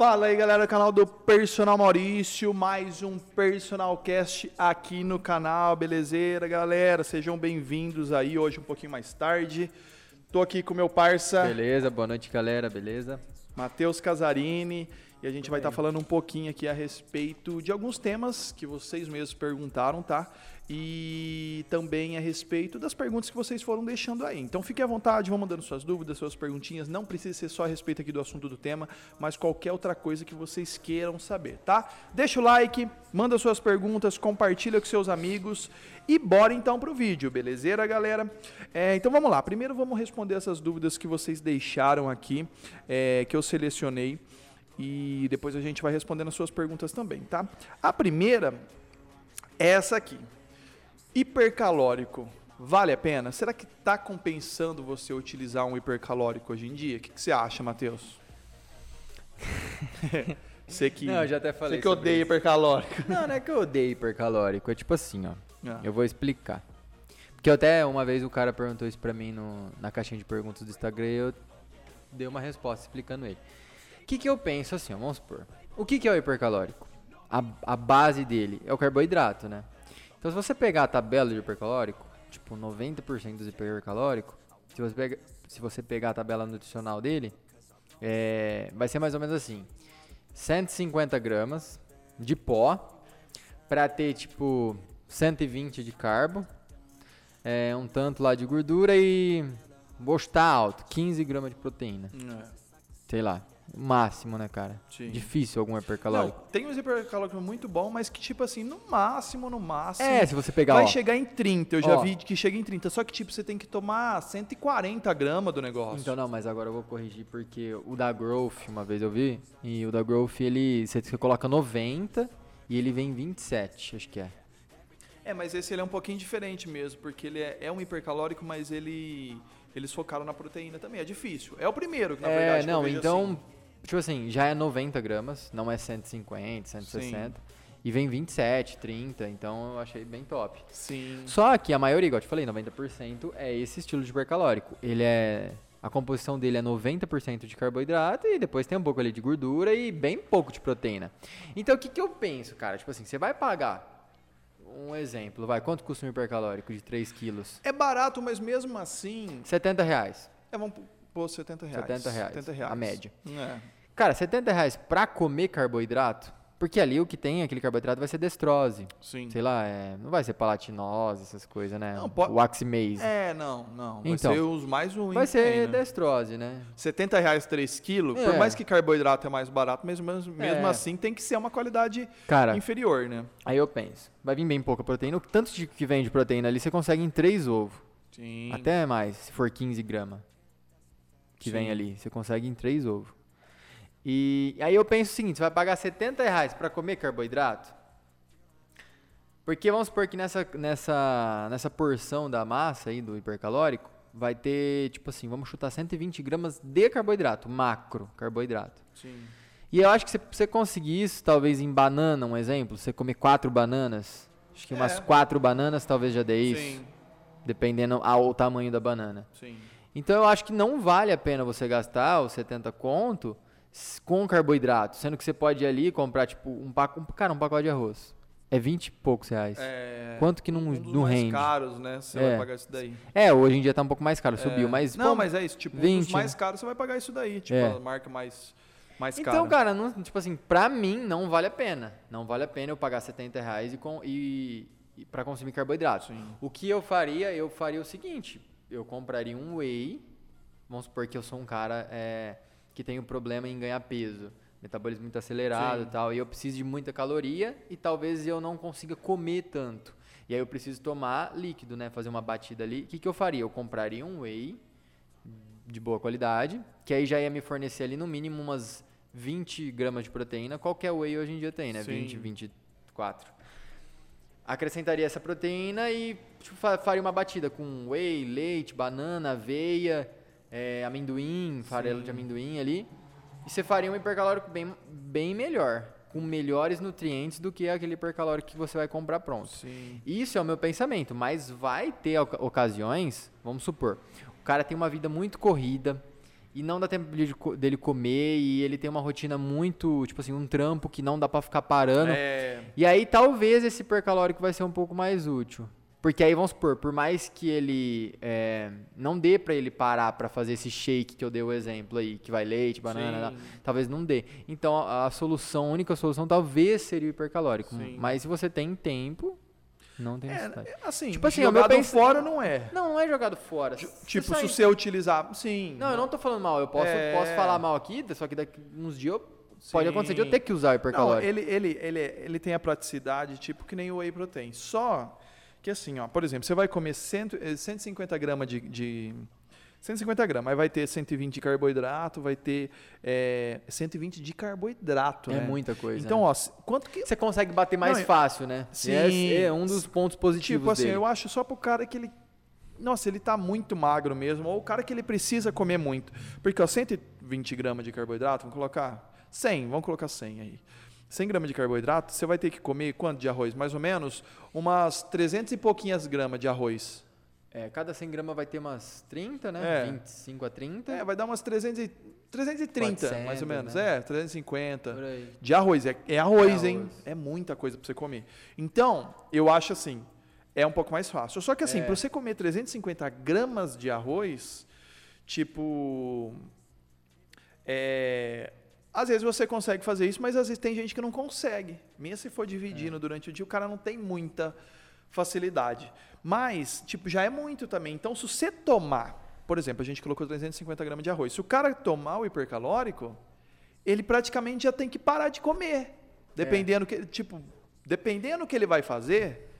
Fala aí, galera do canal do Personal Maurício, mais um Personal Cast aqui no canal, belezeira, galera? Sejam bem-vindos aí, hoje um pouquinho mais tarde. Tô aqui com meu parça, Beleza, boa noite, galera, beleza? Matheus Casarini, e a gente vai estar falando um pouquinho aqui a respeito de alguns temas que vocês mesmos perguntaram, tá? E também a respeito das perguntas que vocês foram deixando aí. Então fique à vontade, vão mandando suas dúvidas, suas perguntinhas. Não precisa ser só a respeito aqui do assunto do tema, mas qualquer outra coisa que vocês queiram saber, tá? Deixa o like, manda suas perguntas, compartilha com seus amigos e bora então pro vídeo, belezeira, galera? É, então vamos lá. Primeiro vamos responder essas dúvidas que vocês deixaram aqui, é, que eu selecionei e depois a gente vai respondendo as suas perguntas também, tá? A primeira é essa aqui. Hipercalórico, vale a pena? Será que está compensando você utilizar um hipercalórico hoje em dia? O que, que você acha, Matheus? você que, Não, eu já até falei você que odeia isso. hipercalórico. Não, não é que eu odeio hipercalórico, é tipo assim, ó. Ah. Eu vou explicar. Porque até uma vez o cara perguntou isso pra mim no, na caixinha de perguntas do Instagram e eu dei uma resposta explicando ele. O que, que eu penso assim, ó, vamos supor. O que, que é o hipercalórico? A, a base dele é o carboidrato, né? Então se você pegar a tabela de hipercalórico, tipo 90% dos hipercalórico, se você, pega, se você pegar a tabela nutricional dele, é, vai ser mais ou menos assim. 150 gramas de pó pra ter tipo 120 de carbo, é, um tanto lá de gordura e vou chutar alto, 15 gramas de proteína. É, Sei lá, máximo, né, cara? Sim. Difícil algum Não, hipercalórico. tem uns hipercalóricos muito bons, mas que tipo assim, no máximo, no máximo, É, se você pegar, vai ó, chegar em 30. Eu já Ó. vi que chega em 30. Só que tipo, você tem que tomar 140 gramas do negócio. Então não, mas agora eu vou corrigir porque o da Growth, uma vez eu vi, e o da Growth ele você, coloca 90 e ele vem 27, acho que é. É, mas esse ele é um pouquinho diferente mesmo, porque ele é, é um hipercalórico, mas ele eles focaram na proteína também. É difícil. É o primeiro, que na é, verdade. não, então, assim. Tipo assim, já é 90 gramas, não é 150, 160. E vem 27, 30, então eu achei bem top. Sim. Só que a maioria, igual eu te falei, 90% é esse estilo de hipercalórico. Ele é. A composição dele é 90% de carboidrato e depois tem um pouco ali de gordura e bem pouco de proteína. Então o que, que eu penso, cara? Tipo assim, você vai pagar. Um exemplo, vai, quanto custa um hipercalórico de 3 quilos? É barato, mas mesmo assim. 70 reais. É, vamos pôr 70 reais. 70 reais, 70 reais. a média. É. Cara, 70 reais pra comer carboidrato, porque ali o que tem, aquele carboidrato vai ser destrose. Sim. Sei lá, é, não vai ser palatinose, essas coisas, né? Não, po- O. É, não, não. Vai Então, ser os mais ruins. vai que tem, ser né? destrose, né? 70 reais 3 quilos, por É. mais que carboidrato é mais barato, mesmo, mesmo É. assim tem que ser uma qualidade Cara, inferior, né? aí eu penso, vai vir bem pouca proteína. O tanto de que vem de proteína ali, você consegue em 3 ovos. Sim. Até mais, se for 15 gramas. Que Sim. vem ali. Você consegue em 3 ovos. E aí eu penso o seguinte, você vai pagar 70 reais pra comer carboidrato? Porque vamos supor que nessa, nessa, nessa porção da massa aí, do hipercalórico, vai ter, tipo assim, vamos chutar 120 gramas de carboidrato, macro carboidrato. Sim. E eu acho que se você conseguir isso, talvez em banana, um exemplo, você comer quatro bananas, acho que umas É. quatro bananas talvez já dê isso, Sim, dependendo ao tamanho da banana. sim. Então eu acho que não vale a pena você gastar os 70 conto com carboidrato, sendo que você pode ir ali e comprar tipo um pacote, cara, um pacote de arroz. É 20 e poucos reais. É, Quanto que não, um dos não mais rende? caros, né? Você É. vai pagar isso daí. É, hoje em dia tá um pouco mais caro, subiu, É. mas Não, pô, mas é isso, tipo, um 20, dos mais caros você vai pagar isso daí, tipo, É. a marca mais, mais Então, cara. cara, não, tipo assim, pra mim não vale a pena. Não vale a pena eu pagar 70 reais e, com, e, e para consumir carboidrato. Sim. O que eu faria? Eu faria o seguinte: eu compraria um whey. Vamos supor que eu sou um cara é, que tem um problema em ganhar peso, metabolismo muito acelerado Sim. e tal, e eu preciso de muita caloria e talvez eu não consiga comer tanto. E aí eu preciso tomar líquido, né? Fazer uma batida ali. O que, que eu faria? Eu compraria um whey de boa qualidade, que aí já ia me fornecer ali no mínimo umas 20 gramas de proteína. Qualquer whey hoje em dia tem, né? Sim. 20, 24. Acrescentaria essa proteína e tipo, fa- faria uma batida com whey, leite, banana, aveia, é, amendoim, farelo de amendoim ali. E você faria um hipercalórico bem, bem melhor, com melhores nutrientes do que aquele hipercalórico que você vai comprar pronto. Sim. Isso é o meu pensamento, mas vai ter oca- ocasiões, vamos supor, o cara tem uma vida muito corrida e não dá tempo de dele comer e ele tem uma rotina muito, tipo assim, um trampo que não dá pra ficar parando. É, E aí talvez esse hipercalórico vai ser um pouco mais útil. Porque aí vamos supor, por mais que ele é, não dê pra ele parar pra fazer esse shake que eu dei o exemplo aí, que vai leite, banana, Sim. talvez não dê. Então a, a solução, a única solução talvez seria o hipercalórico. Sim. Mas se você tem tempo, não tem necessidade. é, assim, Tipo assim, jogado fora não é. Não, não é jogado fora. Tipo, sai- se você utilizar, sim. Não, eu não tô falando mal. Eu posso, É. posso falar mal aqui, só que daqui uns dias eu- pode acontecer de eu ter que usar o Não, hipercalórico. ele, ele, ele, ele tem a praticidade, tipo que nem o whey protein. Só que assim, ó, por exemplo, você vai comer cento, eh, 150 gramas de, de 150 gramas, aí vai ter 120 de carboidrato, vai ter eh, 120 de carboidrato, É né? muita coisa. Então, né? ó, quanto que você consegue bater mais Não, fácil, né? Sim. Esse é um dos pontos positivos Tipo assim, dele. eu acho só pro cara que ele. Nossa, ele tá muito magro mesmo, ou o cara que ele precisa comer muito. Porque, ó, 120 gramas de carboidrato, vamos colocar 100, vamos colocar 100 aí. 100 gramas de carboidrato, você vai ter que comer quanto de arroz? Mais ou menos umas 300 e pouquinhas gramas de arroz. É, cada 100 gramas vai ter umas 30, né? É. 25 a 30. É, vai dar umas 300 e, 330, mais 400, ou menos. né? É, 350. Por aí. De arroz, é, é arroz, É hein? arroz. É muita coisa pra você comer. Então, eu acho assim, é um pouco mais fácil. Só que assim, É. pra você comer 350 gramas de arroz, tipo. É, às vezes você consegue fazer isso, mas às vezes tem gente que não consegue. Mesmo se for dividindo É. durante o dia, o cara não tem muita facilidade. Mas, tipo, já é muito também. Então, se você tomar, por exemplo, a gente colocou 350 gramas de arroz. Se o cara tomar o hipercalórico, ele praticamente já tem que parar de comer. Dependendo que, tipo, dependendo do que ele vai fazer,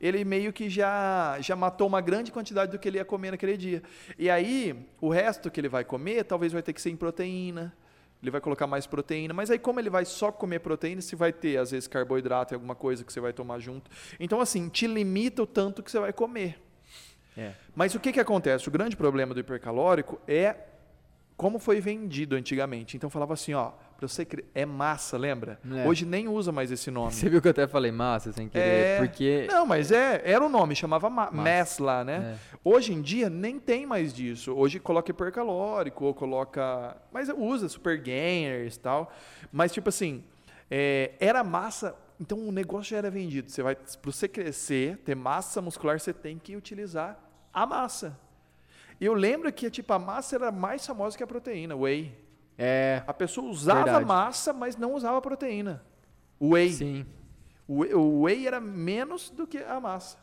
ele meio que já já matou uma grande quantidade do que ele ia comer naquele dia. E aí, o resto que ele vai comer, talvez vai ter que ser em proteína. Ele vai colocar mais proteína, mas aí como ele vai só comer proteína, se vai ter às vezes carboidrato e alguma coisa que você vai tomar junto. Então assim, te limita o tanto que você vai comer. É. Mas o que, que acontece? O grande problema do hipercalórico é como foi vendido antigamente. Então falava assim, ó, para você cre- é massa, lembra? É. Hoje nem usa mais esse nome. Você viu que eu até falei massa sem querer, É, porque Não, mas é, era o nome, chamava ma- Massa. mass lá, né? É. Hoje em dia nem tem mais disso. Hoje coloca hipercalórico ou coloca, mas usa super gainers e tal. Mas tipo assim, é, era massa, então o negócio já era vendido. Você vai para você crescer, ter massa muscular, você tem que utilizar a massa. Eu lembro que tipo a massa era mais famosa que a proteína, whey. é, A pessoa usava Verdade. massa, mas não usava proteína. Whey. sim. O whey, era menos do que a massa.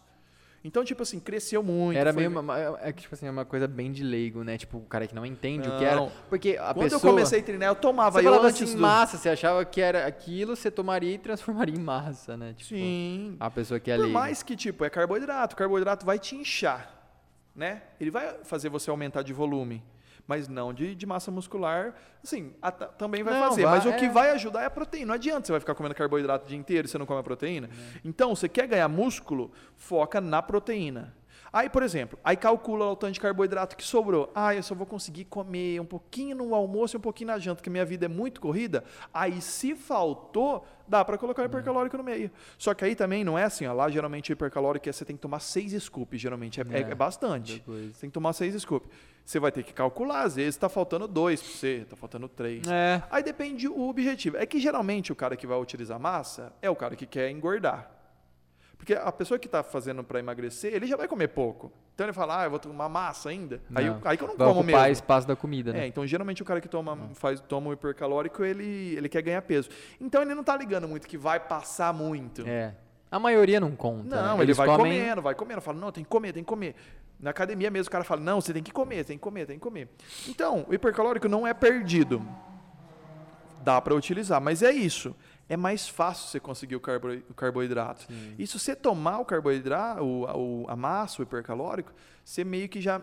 Então, tipo assim, cresceu muito. Era foi- meio uma, é que tipo assim, é uma coisa bem de leigo, né? Tipo, o cara que não entende o que era, Não. porque a Quando pessoa eu comecei a treinar, eu tomava. Você eu falava antes assim, do... massa, você achava que era aquilo, você tomaria e transformaria em massa, né? Tipo, Sim. a pessoa que é Por leiga. mais que, tipo, é carboidrato. O carboidrato vai te inchar, né? Ele vai fazer você aumentar de volume. Mas não de, de massa muscular. Assim, a- ta- também vai Não, fazer. vai- mas o que é. vai ajudar é a proteína. Não adianta você vai ficar comendo carboidrato o dia inteiro e você não come a proteína. Então, você quer ganhar músculo, foca na proteína. Aí, por exemplo, aí calcula o tanto de carboidrato que sobrou. Ah, eu só vou conseguir comer um pouquinho no almoço e um pouquinho na janta, porque minha vida é muito corrida. Aí, se faltou, dá para colocar o hipercalórico no meio. Só que aí também não é assim, ó, lá geralmente o hipercalórico é você tem que tomar seis scoops, geralmente é, é- É, é bastante. depois. Você tem que tomar seis scoops. Você vai ter que calcular, às vezes está faltando dois para você, está faltando três. É, Aí depende o objetivo. É que geralmente o cara que vai utilizar massa é o cara que quer engordar. Porque a pessoa que está fazendo para emagrecer, ele já vai comer pouco. Então ele fala, ah, eu vou tomar massa ainda. Aí, eu- Não. aí que eu não vai como mesmo. espaço da comida, É, né? então geralmente o cara que toma, faz, toma o hipercalórico, ele, ele quer ganhar peso. Então ele não tá ligando muito que vai passar muito. É. A maioria não conta. Não, né? ele Eles vai comem... comendo, vai comendo. Fala, não, tem que comer, tem que comer. Na academia mesmo o cara fala, não, você tem que comer, tem que comer, tem que comer. Então, o hipercalórico não é perdido. Dá para utilizar, mas é isso. É mais fácil você conseguir o, carbo, o carboidrato. E se você tomar o carboidrato, o, a massa, o hipercalórico, você meio que já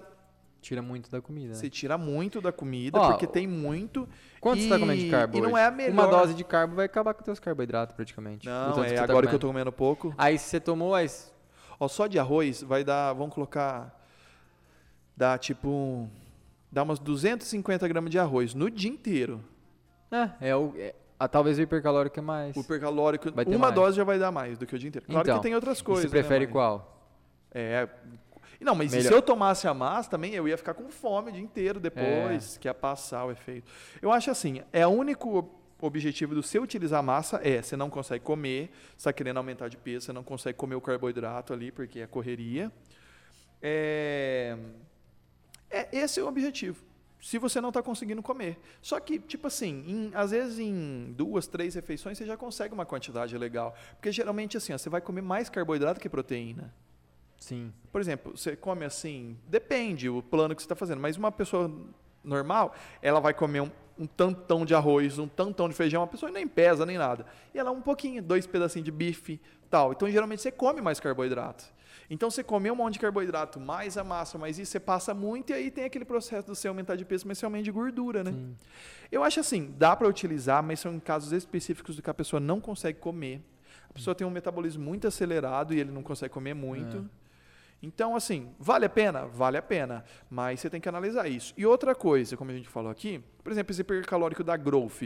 Tira muito da comida, né? você tira muito da comida, Ó, porque tem muito. Quanto você tá e- comendo de carbo E não hoje? é a melhor. Uma dose de carbo vai acabar com os teus carboidratos, praticamente. Não, é você tá agora que eu tô comendo. comendo pouco. Aí se você tomou as... Ó, só de arroz vai dar, vamos colocar, dá tipo, dá umas 250 gramas de arroz no dia inteiro. É, é o... é- ah, talvez o hipercalórico é mais. O hipercalórico, uma mais. dose já vai dar mais do que o dia inteiro. Claro Então, que tem outras coisas. você prefere né, qual? É, Não, mas se eu tomasse a massa também, eu ia ficar com fome o dia inteiro depois, que ia passar o efeito. Eu acho assim, é o único ob- objetivo do seu utilizar a massa é, você não consegue comer, você está querendo aumentar de peso, você não consegue comer o carboidrato ali, porque é correria. É, é esse é o objetivo. Se você não está conseguindo comer. Só que, tipo assim, em- às vezes em duas, três refeições você já consegue uma quantidade legal. Porque geralmente assim, ó, você vai comer mais carboidrato que proteína. Sim. Por exemplo, você come assim, depende o plano que você está fazendo, mas uma pessoa normal, ela vai comer um, um tantão de arroz, um tantão de feijão, uma pessoa nem pesa nem nada. E ela um pouquinho, dois pedacinhos de bife, tal. Então geralmente você come mais carboidrato. Então você come um monte de carboidrato, mais a massa, mais isso, você passa muito e aí tem aquele processo do você aumentar de peso, mas você aumenta de gordura, né? Sim. Eu acho assim, dá para utilizar, mas são em casos específicos do que a pessoa não consegue comer. A pessoa tem um metabolismo muito acelerado e ele não consegue comer muito. Então, assim, vale a pena? Vale a pena. Mas você tem que analisar isso. E outra coisa, como a gente falou aqui, por exemplo, esse hipercalórico da Growth.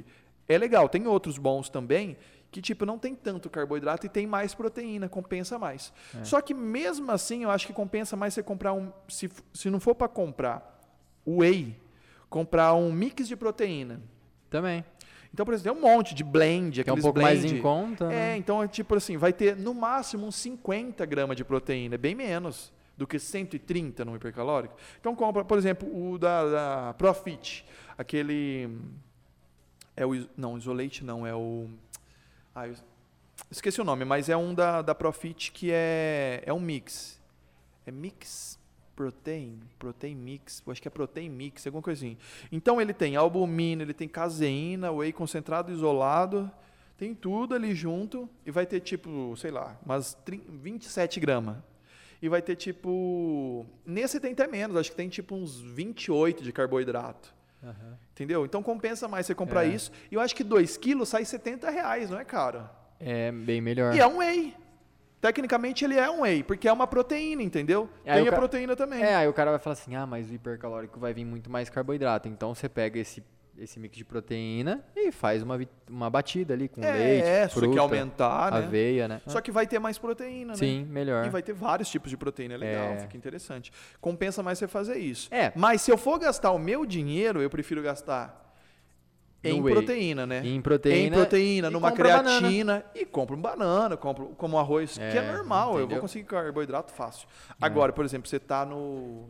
É legal, tem outros bons também, que tipo, não tem tanto carboidrato e tem mais proteína, compensa mais. Só que mesmo assim, eu acho que compensa mais você comprar um. Se, se não for para comprar whey, comprar um mix de proteína. Também. Então, por exemplo, tem um monte de blend, Que é um pouco blend. mais em conta. É, né? então é tipo assim, vai ter no máximo uns 50 gramas de proteína, é bem menos do que 130 no hipercalórico. Então compra, por exemplo, o da, da Profit, aquele é o não, isolate não, é o ah, eu esqueci o nome, mas é um da, da Profit que é é um mix. É mix protein, protein mix, acho que é protein mix, alguma coisinha. Então ele tem albumina, ele tem caseína, whey concentrado isolado, tem tudo ali junto e vai ter tipo, sei lá, umas 30, 27 gramas. E vai ter tipo. Nesse tem até menos, acho que tem tipo uns 28 de carboidrato. Aham. Entendeu? Então compensa mais você comprar É. isso. E eu acho que 2 quilos sai 70 reais, não é caro? É bem melhor. E é um whey. Tecnicamente ele é um whey, porque é uma proteína, entendeu? Aí tem o a ca- proteína também. É, aí o cara vai falar assim, ah, mas o hipercalórico vai vir muito mais carboidrato. Então você pega esse, esse mix de proteína e faz uma, uma batida ali com É, leite, é, só fruta, que aumentar, né? aveia, né? Só que vai ter mais proteína, né? Sim, melhor. E vai ter vários tipos de proteína, é legal, É. fica interessante. Compensa mais você fazer isso. É. Mas se eu for gastar o meu dinheiro, eu prefiro gastar No em whey. proteína, né? Em proteína. em proteína, numa banana. creatina e compro um banana, compro como arroz, que é É, normal, eu vou entendeu? conseguir carboidrato fácil. Agora, por exemplo, você tá no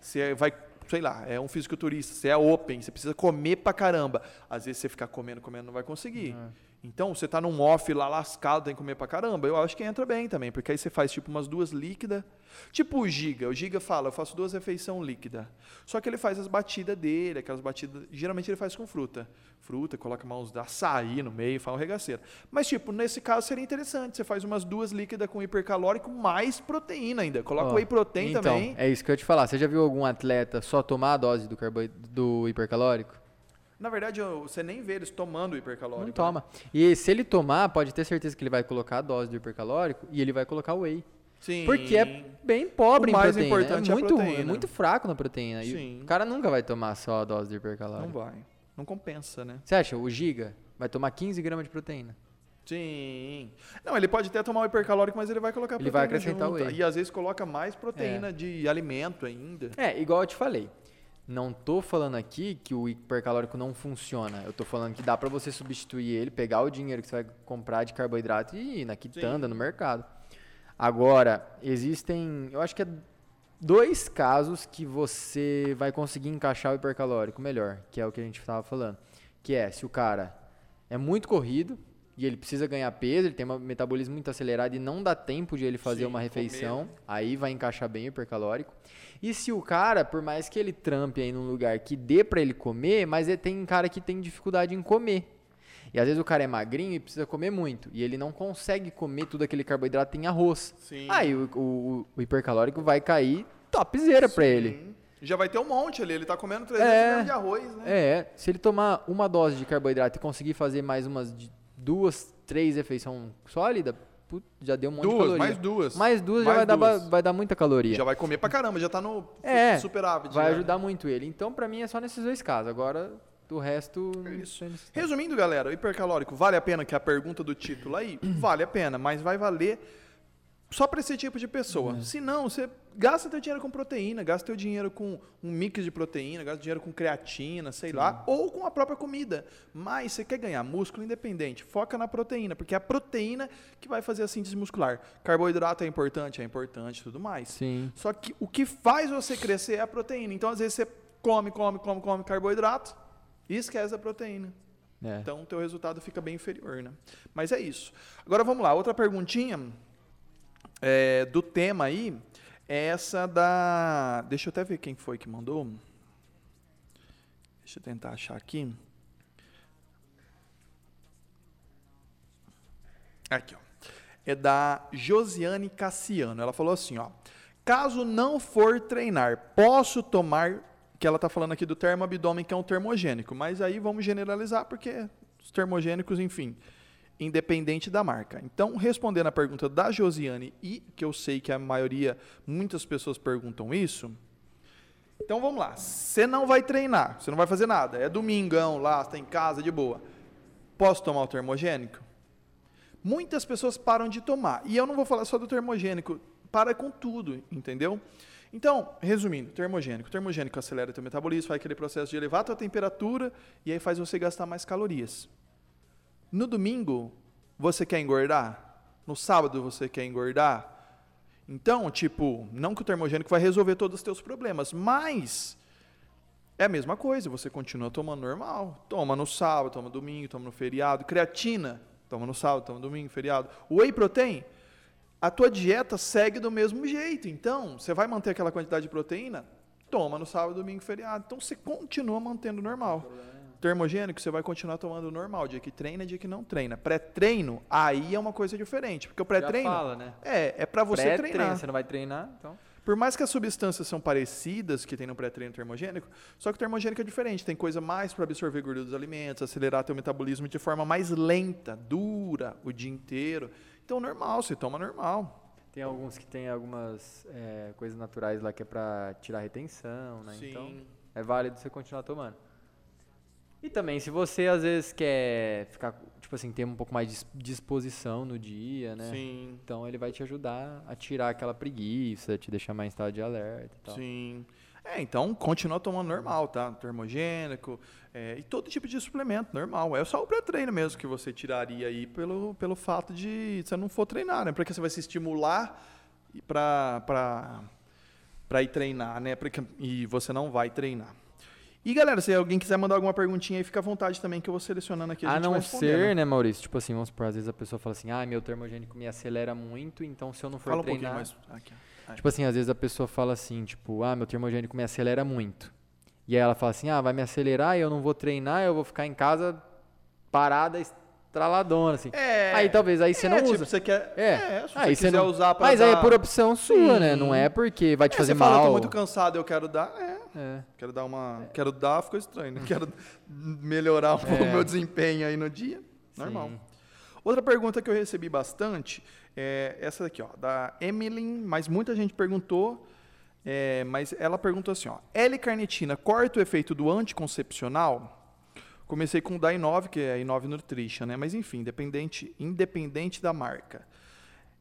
você vai, sei lá, é um fisiculturista, você é open, você precisa comer pra caramba. Às vezes você ficar comendo, comendo não vai conseguir. Então, você tá num off lá lascado, tem que comer pra caramba. Eu acho que entra bem também, porque aí você faz tipo umas duas líquidas. Tipo o Giga. O Giga fala, eu faço duas refeições líquidas. Só que ele faz as batidas dele, aquelas batidas. Geralmente ele faz com fruta. Fruta, coloca mãos de açaí no meio, faz um regaceiro. Mas, tipo, nesse caso seria interessante. Você faz umas duas líquidas com hipercalórico, mais proteína ainda. Coloca Ó, whey protein então, também. É isso que eu ia te falar. Você já viu algum atleta só tomar a dose do, carbo... do hipercalórico? Na verdade, você nem vê eles tomando o hipercalórico. Não né? toma. E se ele tomar, pode ter certeza que ele vai colocar a dose do hipercalórico e ele vai colocar whey. Sim. Porque é bem pobre O em proteína. importante é é muito, é muito fraco na proteína. Sim. E o cara nunca vai tomar só a dose do Não hipercalórico. vai. Não compensa, né? Você acha? O Giga vai tomar 15 gramas de proteína. Sim. Não, ele pode até tomar o hipercalórico, mas ele vai colocar Ele vai proteína acrescentar o junto. whey. E às vezes coloca mais proteína de alimento ainda. É, igual eu te falei. Não tô falando aqui que o hipercalórico não funciona. Eu tô falando que dá pra você substituir ele, pegar o dinheiro que você vai comprar de carboidrato e ir na quitanda, no mercado. Agora, existem, eu acho que é dois casos que você vai conseguir encaixar o hipercalórico melhor, que é o que a gente estava falando. Que é se o cara é muito corrido e ele precisa ganhar peso, ele tem um metabolismo muito acelerado e não dá tempo de ele fazer Sim, uma refeição, comer. aí vai encaixar bem o hipercalórico. E se o cara, por mais que ele trampe aí num lugar que dê pra ele comer, mas ele tem cara que tem dificuldade em comer. E às vezes o cara é magrinho e precisa comer muito. E ele não consegue comer tudo aquele carboidrato em arroz. Sim. Aí o, o- o hipercalórico vai cair topzera pra ele. Já vai ter um monte ali. Ele tá comendo 300 É. gramas de arroz, né? É, se ele tomar uma dose de carboidrato e conseguir fazer mais umas de- duas, três refeições sólidas, já deu um monte de duas, caloria. mais duas. Mais duas já Mais vai dar, ba- duas. vai dar muita caloria. Já vai comer pra caramba, já tá no É, superávit. vai já. ajudar muito ele. Então, pra mim, é só nesses dois casos. Agora, do resto... necessidade. Resumindo, galera, o hipercalórico vale a pena, que é a pergunta do título aí? vale a pena, mas vai valer só para esse tipo de pessoa. Uhum. Se não, você gasta teu dinheiro com proteína, gasta teu dinheiro com um mix de proteína, gasta dinheiro com creatina, sei lá, ou com a própria comida. Mas você quer ganhar músculo independente, foca na proteína, porque é a proteína que vai fazer a síntese muscular. Carboidrato é importante, é importante, e tudo mais. Sim. Só que o que faz você crescer é a proteína. Então, às vezes você come, come, come, come carboidrato e esquece a proteína. É. Então, o teu resultado fica bem inferior, né? Mas é isso. Agora, vamos lá. Outra perguntinha é, do tema aí é essa da... Deixa eu até ver quem foi que mandou. Deixa eu tentar achar aqui. Aqui, ó. É da Josiane Cassiano. Ela falou assim, ó. Caso não for treinar, posso tomar que ela está falando aqui do termoabdômen, que é um termogênico, mas aí vamos generalizar, porque os termogênicos, enfim, independente da marca. Então, respondendo a pergunta da Josiane, e que eu sei que a maioria, muitas pessoas perguntam isso, então vamos lá, você não vai treinar, você não vai fazer nada, é domingão lá, está em casa, de boa. Posso tomar o termogênico? Muitas pessoas param de tomar, e eu não vou falar só do termogênico, para com tudo, entendeu? Então, resumindo, termogênico. O termogênico acelera o teu metabolismo, faz aquele processo de elevar a tua temperatura e aí faz você gastar mais calorias. No domingo, você quer engordar? No sábado, você quer engordar? Então, tipo, não que o termogênico vai resolver todos os teus problemas, mas é a mesma coisa, você continua tomando normal. Toma no sábado, toma no domingo, toma no feriado. Creatina, toma no sábado, toma no domingo, feriado. Whey protein, a tua dieta segue do mesmo jeito. Então, você vai manter aquela quantidade de proteína? Toma no sábado, domingo, feriado. Então, você continua mantendo normal. Termogênico, você vai continuar tomando normal. Dia que treina, dia que não treina. Pré-treino, aí é uma coisa diferente. Porque o pré-treino fala, né? é, é para você treinar. Você não vai treinar, então. Por mais que as substâncias são parecidas que tem no pré-treino termogênico, só que o termogênico é diferente, tem coisa mais para absorver gordura dos alimentos, acelerar teu metabolismo de forma mais lenta, dura, o dia inteiro. Então, normal, você toma normal. Tem alguns que tem algumas é, coisas naturais lá que é pra tirar retenção, né? Então, é válido você continuar tomando. E também, se você às vezes quer ficar, tipo assim, ter um pouco mais de dis- disposição no dia, né? Sim, Então ele vai te ajudar a tirar aquela preguiça, te deixar mais em estado de alerta e tal. sim. É, então continua tomando normal, tá? Termogênico é, e todo tipo de suplemento, normal. É só o pré-treino mesmo que você tiraria aí pelo, pelo fato de você não for treinar, né? Porque você vai se estimular para ir treinar, né? Porque, e você não vai treinar. E galera, se alguém quiser mandar alguma perguntinha aí, fica à vontade também que eu vou selecionando aqui. A, A não ser, né, Maurício? Tipo assim, vamos supor, às vezes a pessoa fala assim, ah, meu termogênico me acelera muito, então se eu não for Fala um treinar... mais. Aqui. Tipo assim, às vezes a pessoa fala assim, tipo, ah, meu termogênico me acelera muito. E aí ela fala assim, ah, vai me acelerar e eu não vou treinar, eu vou ficar em casa parada, estraladona, assim. É, Aí talvez aí você é, não tipo, usa. você quer. É. se aí você quiser não... usar pra Mas aí é dar- por opção sua, né? Sim. Não é porque vai te É, fazer você fala, eu mal. tô muito cansado, eu quero dar. É, É. quero dar uma. Quero dar, ficou estranho, né? Quero melhorar um pouco o É. meu desempenho aí no dia. Normal. Sim. Outra pergunta que eu recebi bastante é essa daqui, ó, da Emily, mas muita gente perguntou, é, mas ela perguntou assim, ó, L-carnitina corta o efeito do anticoncepcional? Comecei com o da I9, que é a I9 Nutrition, né? Mas enfim, independente, independente da marca.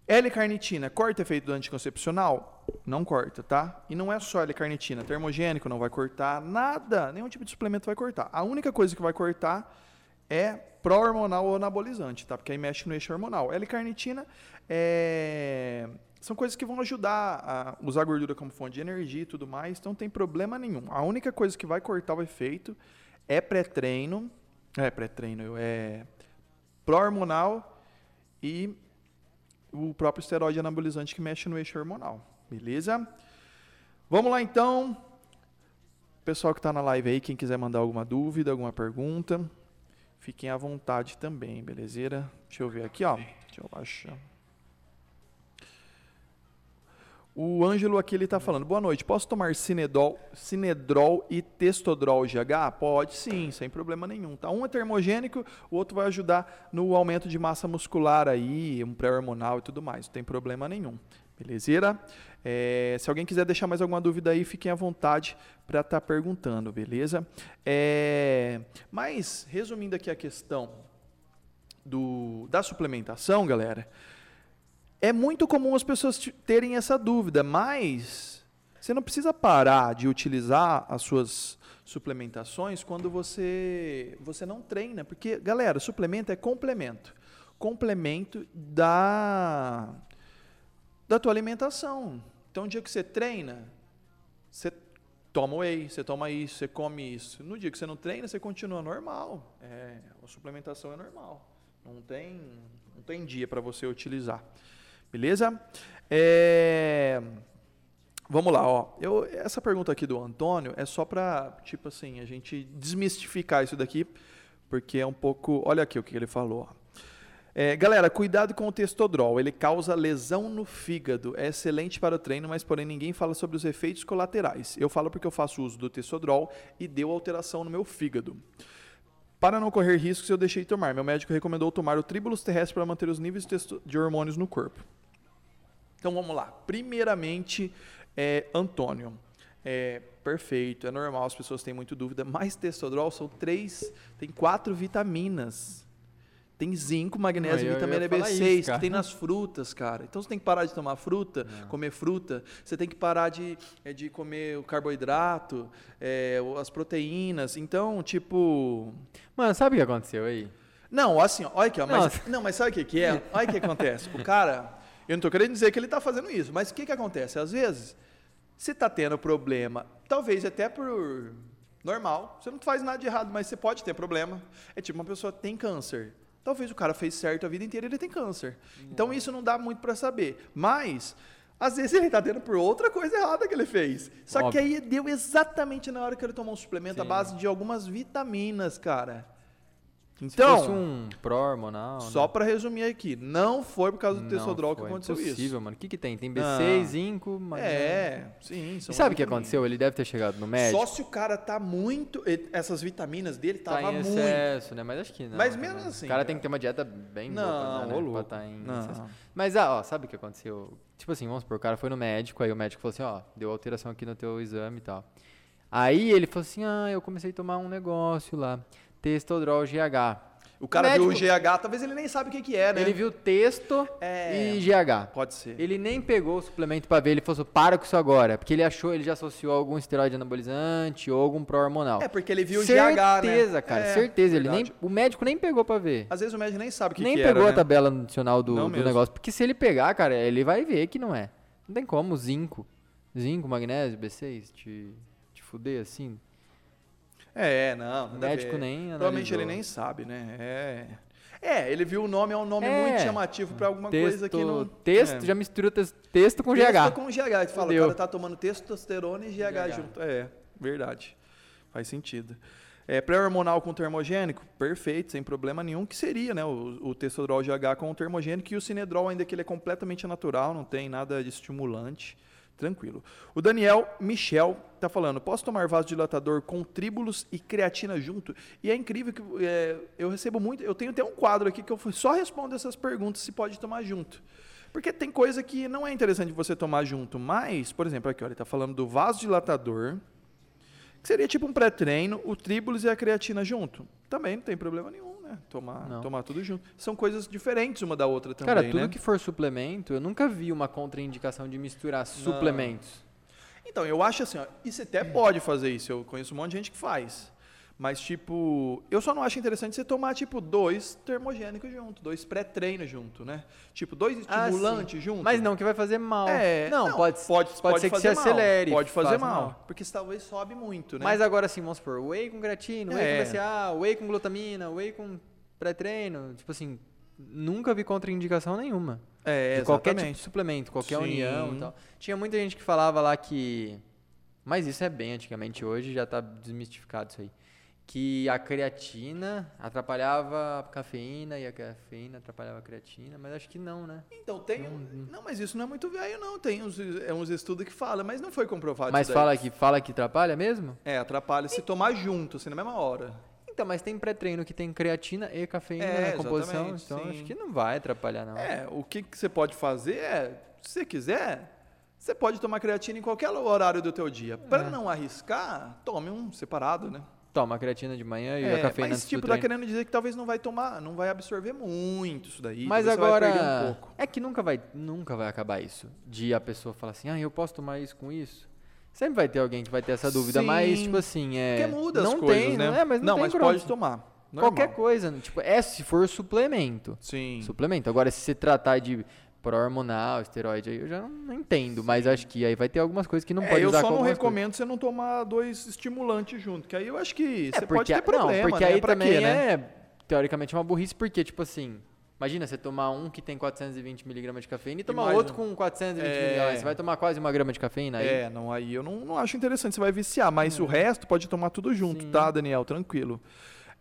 L-carnitina corta efeito anticoncepcional? Não corta, tá? E não é só L-carnitina, termogênico não vai cortar, nada, nenhum tipo de suplemento vai cortar. A única coisa que vai cortar é pró-hormonal ou anabolizante, tá? Porque aí mexe no eixo hormonal. L-carnitina é... são coisas que vão ajudar a usar a gordura como fonte de energia e tudo mais, então não tem problema nenhum. A única coisa que vai cortar o efeito é pré-treino, é pré-treino, é pró-hormonal e o próprio esteroide anabolizante que mexe no eixo hormonal. Beleza? Vamos lá então. Pessoal que está na live aí, quem quiser mandar alguma dúvida, alguma pergunta, fiquem à vontade também, belezeira? Deixa eu ver aqui, ó. Deixa eu achar. O Ângelo aqui ele está falando, boa noite, posso tomar Cinedol, Cinedrol e Testodrol GH? Pode sim, sem problema nenhum. Tá? Um é termogênico, o outro vai ajudar no aumento de massa muscular aí, um pré-hormonal e tudo mais, não tem problema nenhum. Belezeira? É, se alguém quiser deixar mais alguma dúvida aí, fiquem à vontade para estar perguntando, beleza? É, mas, resumindo aqui a questão do, da suplementação, galera, é muito comum as pessoas terem essa dúvida, mas você não precisa parar de utilizar as suas suplementações quando você você não treina, porque galera, suplemento é complemento, complemento da da tua alimentação. Então, o dia que você treina, você toma whey, você toma isso, você come isso. No dia que você não treina, você continua normal. É, a suplementação é normal. Não tem, não tem dia para você utilizar. Beleza? É, Vamos lá, ó. Eu, essa pergunta aqui do Antônio é só para, tipo assim, a gente desmistificar isso daqui, porque é um pouco. Olha aqui o que ele falou. É, galera, cuidado com o testodrol. Ele causa lesão no fígado. É excelente para o treino, mas porém ninguém fala sobre os efeitos colaterais. Eu falo porque eu faço uso do testodrol e deu alteração no meu fígado. Para não correr riscos, eu deixei de tomar. Meu médico recomendou tomar o tribulus terrestre para manter os níveis de hormônios no corpo. Então vamos lá. Primeiramente, é, Antônio. É perfeito, é normal, as pessoas têm muita dúvida, mas testodrol são três, tem quatro vitaminas. Tem zinco, magnésio, Eu ia vitamina falar B6, isso, que tem nas frutas, cara. Então você tem que parar de tomar fruta, comer fruta. Você tem que parar de, é, de comer o carboidrato, é, as proteínas. Então, tipo. Mano, sabe o que aconteceu aí? Não, assim, olha aqui, ó, mas, não, mas sabe o que, que é? Olha o que acontece. O cara, eu não tô querendo dizer que ele tá fazendo isso, mas o que, que acontece? Às vezes, você tá tendo problema, talvez até por normal, você não faz nada de errado, mas você pode ter problema. É tipo, uma pessoa tem câncer. Talvez o cara fez certo a vida inteira e ele tem câncer. Então isso não dá muito pra saber. Mas, às vezes ele tá tendo por outra coisa errada que ele fez. Só que Óbvio. aí deu exatamente na hora que ele tomou um suplemento à Sim. base de algumas vitaminas, cara. Se Então, fosse um pró-hormonal, só né? pra resumir aqui, não foi por causa do Não testodrol que aconteceu impossível, isso. mano. O que que tem? Tem Não. B6, zinco, magnésio. É, sim. E são sabe o que aconteceu? Ele deve ter chegado no médico. Só se o cara tá muito. e- Essas vitaminas dele tá tava em muito. excesso, né? Mas acho que não. Mas também. mesmo assim, O cara cara. tem que ter uma dieta bem boa Não, pra, né, ô pra louco. tá em Não. excesso. Mas, ah, ó, sabe o que aconteceu? Tipo assim, vamos supor, o cara foi no médico, aí o médico falou assim, ó, deu alteração aqui no teu exame e tal. Aí ele falou assim, ah, eu comecei a tomar um negócio lá, Testodrol GH. O cara Médico- viu o GH, talvez ele nem sabe o que, que é, né? Ele viu texto É. e GH. Pode ser. Ele nem pegou o suplemento pra ver, ele falou assim, para com isso agora, porque ele achou, ele já associou algum esteroide anabolizante ou algum pró-hormonal. É, porque ele viu o certeza, GH, né? Certeza, cara, É, certeza. Ele nem, o médico nem pegou pra ver. Às vezes o médico nem sabe o que, nem que pegou era, a né? tabela nutricional do, do negócio. Porque se ele pegar, cara, ele vai ver que não é. Não tem como, zinco. Zinco, magnésio, B6, te, te fuder assim. É, não. Médico nem Provavelmente ele nem sabe, né? É. É, ele viu o nome, é um nome É. muito chamativo pra alguma coisa que não. Texto, é. já misturou tes- texto com Texto GH. com GH. Tu fala, Fudeu. o cara tá tomando testosterona e GH, GH. junto. É, verdade. Faz sentido. É, pré-hormonal com termogênico, perfeito, sem problema nenhum, que seria, né, o, o testosterol GH com o termogênico e o cinedrol, ainda que ele é completamente natural, não tem nada de estimulante, tranquilo. O Daniel Michel tá falando, posso tomar vasodilatador com tríbulos e creatina junto? E é incrível que é, eu recebo muito, eu tenho até um quadro aqui que eu só respondo essas perguntas se pode tomar junto. Porque tem coisa que não é interessante você tomar junto, mas, por exemplo, aqui, olha, ele está falando do vasodilatador, que seria tipo um pré-treino, o tribulus e a creatina junto. Também não tem problema nenhum, Tomar, Não. tomar tudo junto. São coisas diferentes uma da outra também, Cara, tudo né? que for suplemento, eu nunca vi uma contraindicação de misturar suplementos. Então, eu acho assim, ó, e você até pode fazer isso, eu conheço um monte de gente que faz. Mas, tipo, eu só não acho interessante você tomar, tipo, dois termogênicos junto, dois pré-treinos junto, né? Tipo, dois Ah, estimulantes junto. Mas não que vai fazer mal. É, não, pode, pode, pode ser que se mal, acelere. Pode fazer faz mal, Porque isso talvez sobe muito, né? Mas agora sim, vamos supor, whey com creatina, whey É. com BCA, whey com glutamina, whey com pré-treino, tipo assim, nunca vi contraindicação nenhuma. é, de qualquer tipo exatamente. de suplemento, qualquer Sim. união e tal. Tinha muita gente que falava lá que. Mas isso é bem antigamente, hoje já tá desmistificado isso aí. Que a creatina atrapalhava a cafeína e a cafeína atrapalhava a creatina, mas acho que não, né? Então, tem. um- Não, mas isso não é muito velho, não. Tem uns, é uns estudos que falam, mas não foi comprovado. Mas fala que, fala que atrapalha mesmo? É, atrapalha se tomar junto, assim, na mesma hora. Então, mas tem pré-treino que tem creatina e cafeína É, na composição, então sim. acho que não vai atrapalhar, não. É, o que, que você pode fazer é, se você quiser, você pode tomar creatina em qualquer horário do teu dia. Para É. não arriscar, tome um separado, né? Toma a creatina de manhã e a É, cafeína mas tipo, tá treino. querendo dizer que talvez não vai tomar, não vai absorver muito isso daí. Mas agora, um pouco. é que nunca vai, nunca vai acabar isso. De a pessoa falar assim, ah, eu posso tomar isso com isso? Sempre vai ter alguém que vai ter essa dúvida, mas Sim. tipo assim, é... Porque muda não as coisas, tem, né? Não, é, mas não, tem mas pode tomar. normal. Qualquer coisa, tipo, é se for suplemento. Sim. Suplemento. Agora, se você tratar de pró-hormonal, esteroide, aí eu já não, entendo. Mas acho que aí vai ter algumas coisas que não É, pode eu usar só com não recomendo você não tomar dois estimulantes junto, que aí eu acho que coisas. você É, pode porque, ter problema, não, porque né? aí Pra também quê, né? é, teoricamente, uma burrice, porque, tipo assim, imagina você tomar um que tem 420 miligramas de cafeína e tomar outro um. com 420 É. miligramas. Você vai tomar quase uma grama de cafeína aí? É, não, aí eu não, não acho interessante, você vai viciar, mas o resto pode tomar tudo junto, Sim. tá, Daniel? Tranquilo.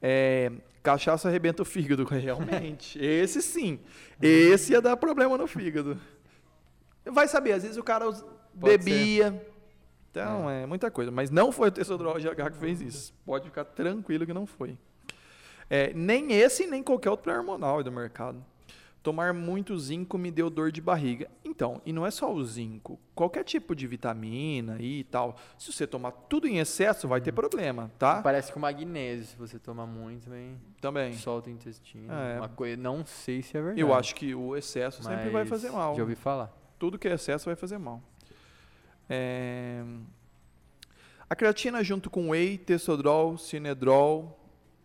É, cachaça arrebenta o fígado, realmente. Esse sim. Esse ia dar problema no fígado. Vai saber, às vezes o cara Pode bebia. Então, é. muita coisa. Mas não foi o Tessodrol GH que fez isso. Pode ficar tranquilo que não foi. É, nem esse, nem qualquer outro hormonal do mercado. Tomar muito zinco me deu dor de barriga. Então, e não é só o zinco. Qualquer tipo de vitamina e tal. Se você tomar tudo em excesso, vai ter problema, tá? Parece que o magnésio, se você tomar muito, também Também. solta o intestino. É. Uma coisa, não sei se é verdade. Eu acho que o excesso sempre vai fazer mal. Já ouvi falar. Tudo que é excesso vai fazer mal. É, A creatina junto com whey, testosterol, cinedrol,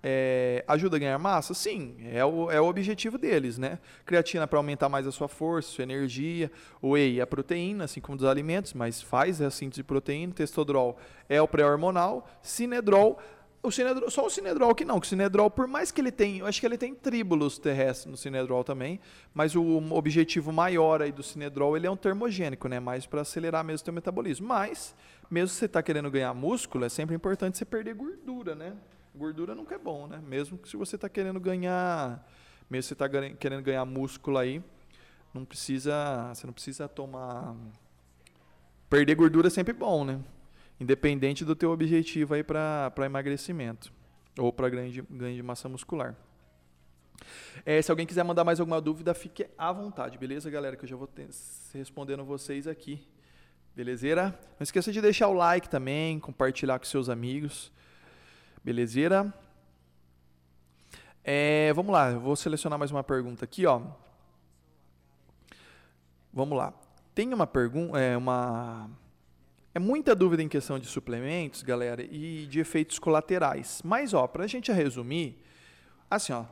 é, ajuda a ganhar massa? Sim, é o, é o objetivo deles, né? Creatina para aumentar mais a sua força, sua energia. Whey é a proteína, assim como dos alimentos, mas faz a síntese de proteína. Testosterol é o pré-hormonal. Cinedrol, o cinedrol, só o cinedrol que não, que o cinedrol, por mais que ele tenha, eu acho que ele tem tríbulos terrestres no cinedrol também, mas o objetivo maior aí do cinedrol, ele é um termogênico, né? Mais para acelerar mesmo o teu metabolismo. Mas, mesmo se você está querendo ganhar músculo, é sempre importante você perder gordura, né? Gordura nunca é bom, né? Mesmo que se você está querendo ganhar, mesmo se você está querendo ganhar músculo aí, não precisa, você não precisa tomar perder gordura é sempre bom, né? Independente do teu objetivo aí para emagrecimento ou para ganho de, ganho de massa muscular. É, se alguém quiser mandar mais alguma dúvida, fique à vontade, beleza, galera? Que eu já vou ter, respondendo vocês aqui. Belezeira? Não esqueça de deixar o like também, compartilhar com seus amigos. Belezeira? É, vamos lá, eu vou selecionar mais uma pergunta aqui, ó. Vamos lá. Tem uma pergunta, é uma é muita dúvida em questão de suplementos, galera, e de efeitos colaterais. Mas ó, pra gente resumir, assim, ó,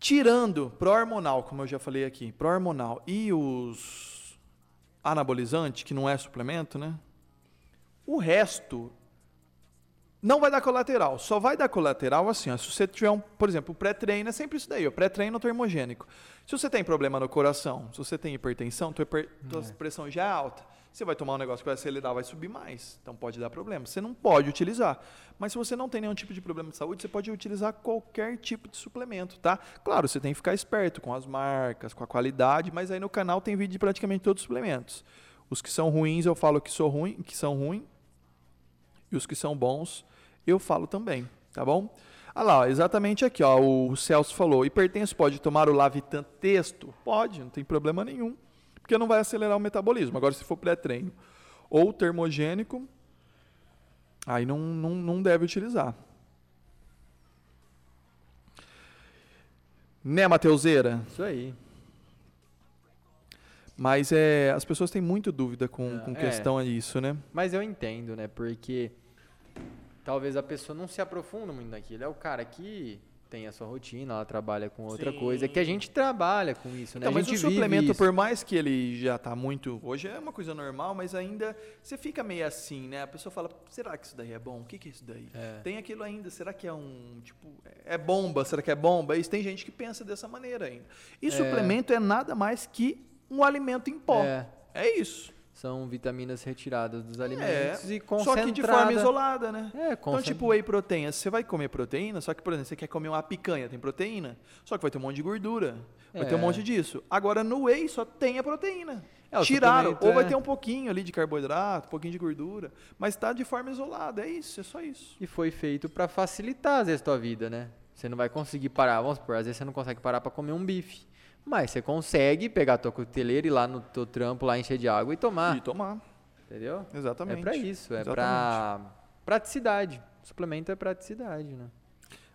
tirando pró-hormonal, como eu já falei aqui, pró-hormonal e os anabolizantes, que não é suplemento, né? O resto não vai dar colateral. Só vai dar colateral assim, ó, se você tiver um, por exemplo, o pré-treino é sempre isso daí, o pré-treino termogênico. Se você tem problema no coração, se você tem hipertensão, tua, hiper, tua pressão já é alta, você vai tomar um negócio que vai acelerar, vai subir mais. Então pode dar problema. Você não pode utilizar. Mas se você não tem nenhum tipo de problema de saúde, você pode utilizar qualquer tipo de suplemento, tá? Claro, você tem que ficar esperto com as marcas, com a qualidade, mas aí no canal tem vídeo de praticamente todos os suplementos. Os que são ruins eu falo que sou ruim, que são ruins. E os que são bons, eu falo também, tá bom? Ah lá, ó, exatamente aqui, ó, o Celso falou, hipertenso pode tomar o Lavitan texto? Pode, não tem problema nenhum, porque não vai acelerar o metabolismo. Agora, se for pré-treino ou termogênico, aí não, não, não deve utilizar. Né, Mateuseira? Isso aí. Mas é, as pessoas têm muita dúvida com, Ah, com é. questão a isso, né? Mas eu entendo, né? Porque talvez a pessoa não se aprofunda muito naquilo. É o cara que tem a sua rotina, ela trabalha com outra Sim. coisa, que a gente trabalha com isso, né? Então, a mas o suplemento, por mais que ele já está muito. Hoje é uma coisa normal, mas ainda você fica meio assim, né? A pessoa fala: será que isso daí é bom? O que, que é isso daí? É. Tem aquilo ainda, será que é um. Tipo, é bomba? Será que é bomba? Isso tem gente que pensa dessa maneira ainda. E suplemento é nada mais que um alimento em pó. É. É isso. São vitaminas retiradas dos É. alimentos e Só concentrada. que de forma isolada, né? É, Então, tipo, whey proteína, você vai comer proteína, só que, por exemplo, você quer comer uma picanha, tem proteína, só que vai ter um monte de gordura, vai ter um É. monte disso. Agora, no whey só tem a proteína. É, Tiraram, ou vai é- ter um pouquinho ali de carboidrato, um pouquinho de gordura, mas tá de forma isolada, é isso, é só isso. E foi feito pra facilitar, às vezes, tua vida, né? Você não vai conseguir parar, vamos supor, às vezes você não consegue parar pra comer um bife. Mas você consegue pegar a tua cuteleira e ir lá no teu trampo, lá encher de água e tomar. E tomar, Entendeu? exatamente. É pra isso, é pra praticidade. suplemento é praticidade, né?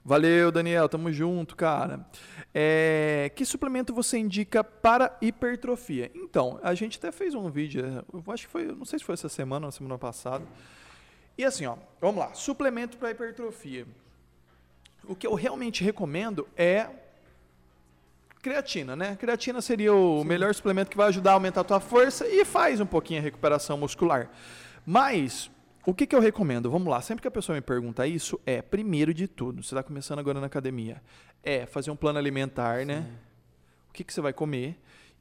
Valeu, Daniel, tamo junto, cara. É, que suplemento você indica para hipertrofia? Então, a gente até fez um vídeo, eu acho que foi, não sei se foi essa semana ou semana passada. E assim, ó, vamos lá, suplemento para hipertrofia. O que eu realmente recomendo é creatina, né? Creatina seria o Sim. melhor suplemento que vai ajudar a aumentar a tua força e faz um pouquinho a recuperação muscular. Mas o que, que eu recomendo? Vamos lá, sempre que a pessoa me pergunta isso, é, primeiro de tudo, você está começando agora na academia, é fazer um plano alimentar, né? Sim. né? O que, que você vai comer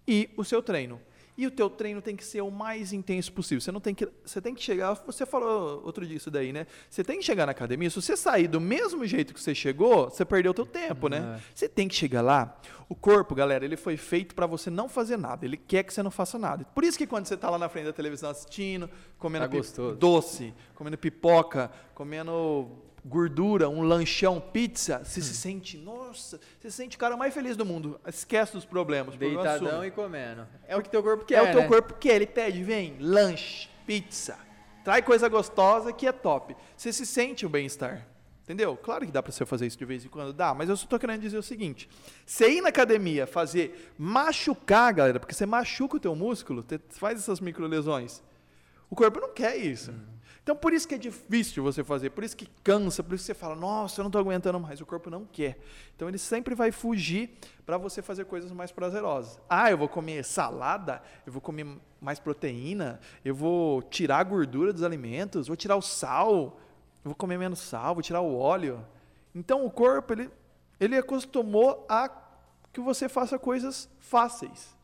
e o seu treino. E o teu treino tem que ser o mais intenso possível. Você não tem que, você tem que chegar. Você falou outro dia isso daí, né? Você tem que chegar na academia. Se você sair do mesmo jeito que você chegou, você perdeu o teu tempo, né? É. Você tem que chegar lá. O corpo, galera, ele foi feito para você não fazer nada. Ele quer que você não faça nada. Por isso que quando você está lá na frente da televisão assistindo, comendo tá doce, comendo pipoca, comendo gordura, um lanchão, pizza, você hum. se sente, nossa, você se sente o cara mais feliz do mundo. Esquece dos problemas. Deitadão e comendo. É o que teu corpo quer. É o teu né? corpo quer. Ele pede, vem, lanche, pizza. Trai coisa gostosa que é top. Você se sente o bem-estar. Entendeu? Claro que dá para você fazer isso de vez em quando, dá, mas eu só estou querendo dizer o seguinte: você ir na academia fazer machucar, galera, porque você machuca o teu músculo, faz essas microlesões. O corpo não quer isso. Hum. Então, por isso que é difícil você fazer, por isso que cansa, por isso que você fala, nossa, eu não estou aguentando mais, o corpo não quer. Então, ele sempre vai fugir para você fazer coisas mais prazerosas. Ah, eu vou comer salada, eu vou comer mais proteína, eu vou tirar a gordura dos alimentos, vou tirar o sal, vou comer menos sal, vou tirar o óleo. Então, o corpo, ele, ele acostumou a que você faça coisas fáceis.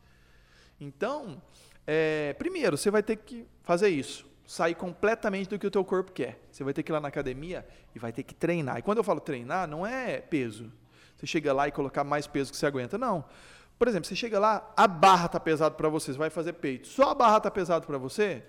Então, é, primeiro, você vai ter que fazer isso sair completamente do que o teu corpo quer. Você vai ter que ir lá na academia e vai ter que treinar. E quando eu falo treinar, não é peso. Você chega lá e colocar mais peso que você aguenta, não. Por exemplo, você chega lá, a barra está pesada para você, você vai fazer peito. Só a barra está pesada para você?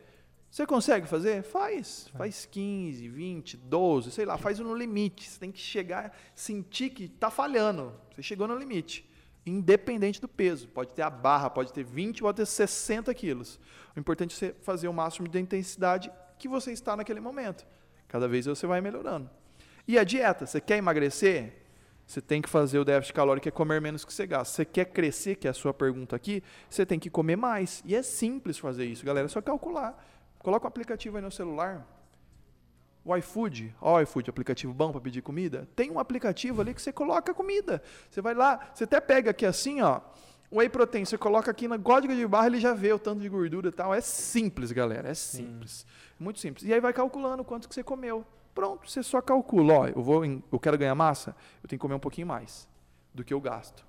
Você consegue fazer? Faz. Faz 15, 20, 12, sei lá, faz no limite. Você tem que chegar, sentir que está falhando. Você chegou no limite. Independente do peso. Pode ter a barra, pode ter 20, pode ter 60 quilos. O importante é você fazer o máximo de intensidade que você está naquele momento. Cada vez você vai melhorando. E a dieta? Você quer emagrecer? Você tem que fazer o déficit calórico, é comer menos que você gasta. Você quer crescer, que é a sua pergunta aqui, você tem que comer mais. E é simples fazer isso, galera. É só calcular. Coloca o aplicativo aí no celular. O iFood, ó, o iFood, aplicativo bom para pedir comida. Tem um aplicativo ali que você coloca comida. Você vai lá, você até pega aqui assim, ó, Whey protein, você coloca aqui na código de barra, ele já vê o tanto de gordura e tal. É simples, galera. É simples. Sim. Muito simples. E aí vai calculando quanto que você comeu. Pronto, você só calcula. Ó, eu, vou eu quero ganhar massa, eu tenho que comer um pouquinho mais do que eu gasto.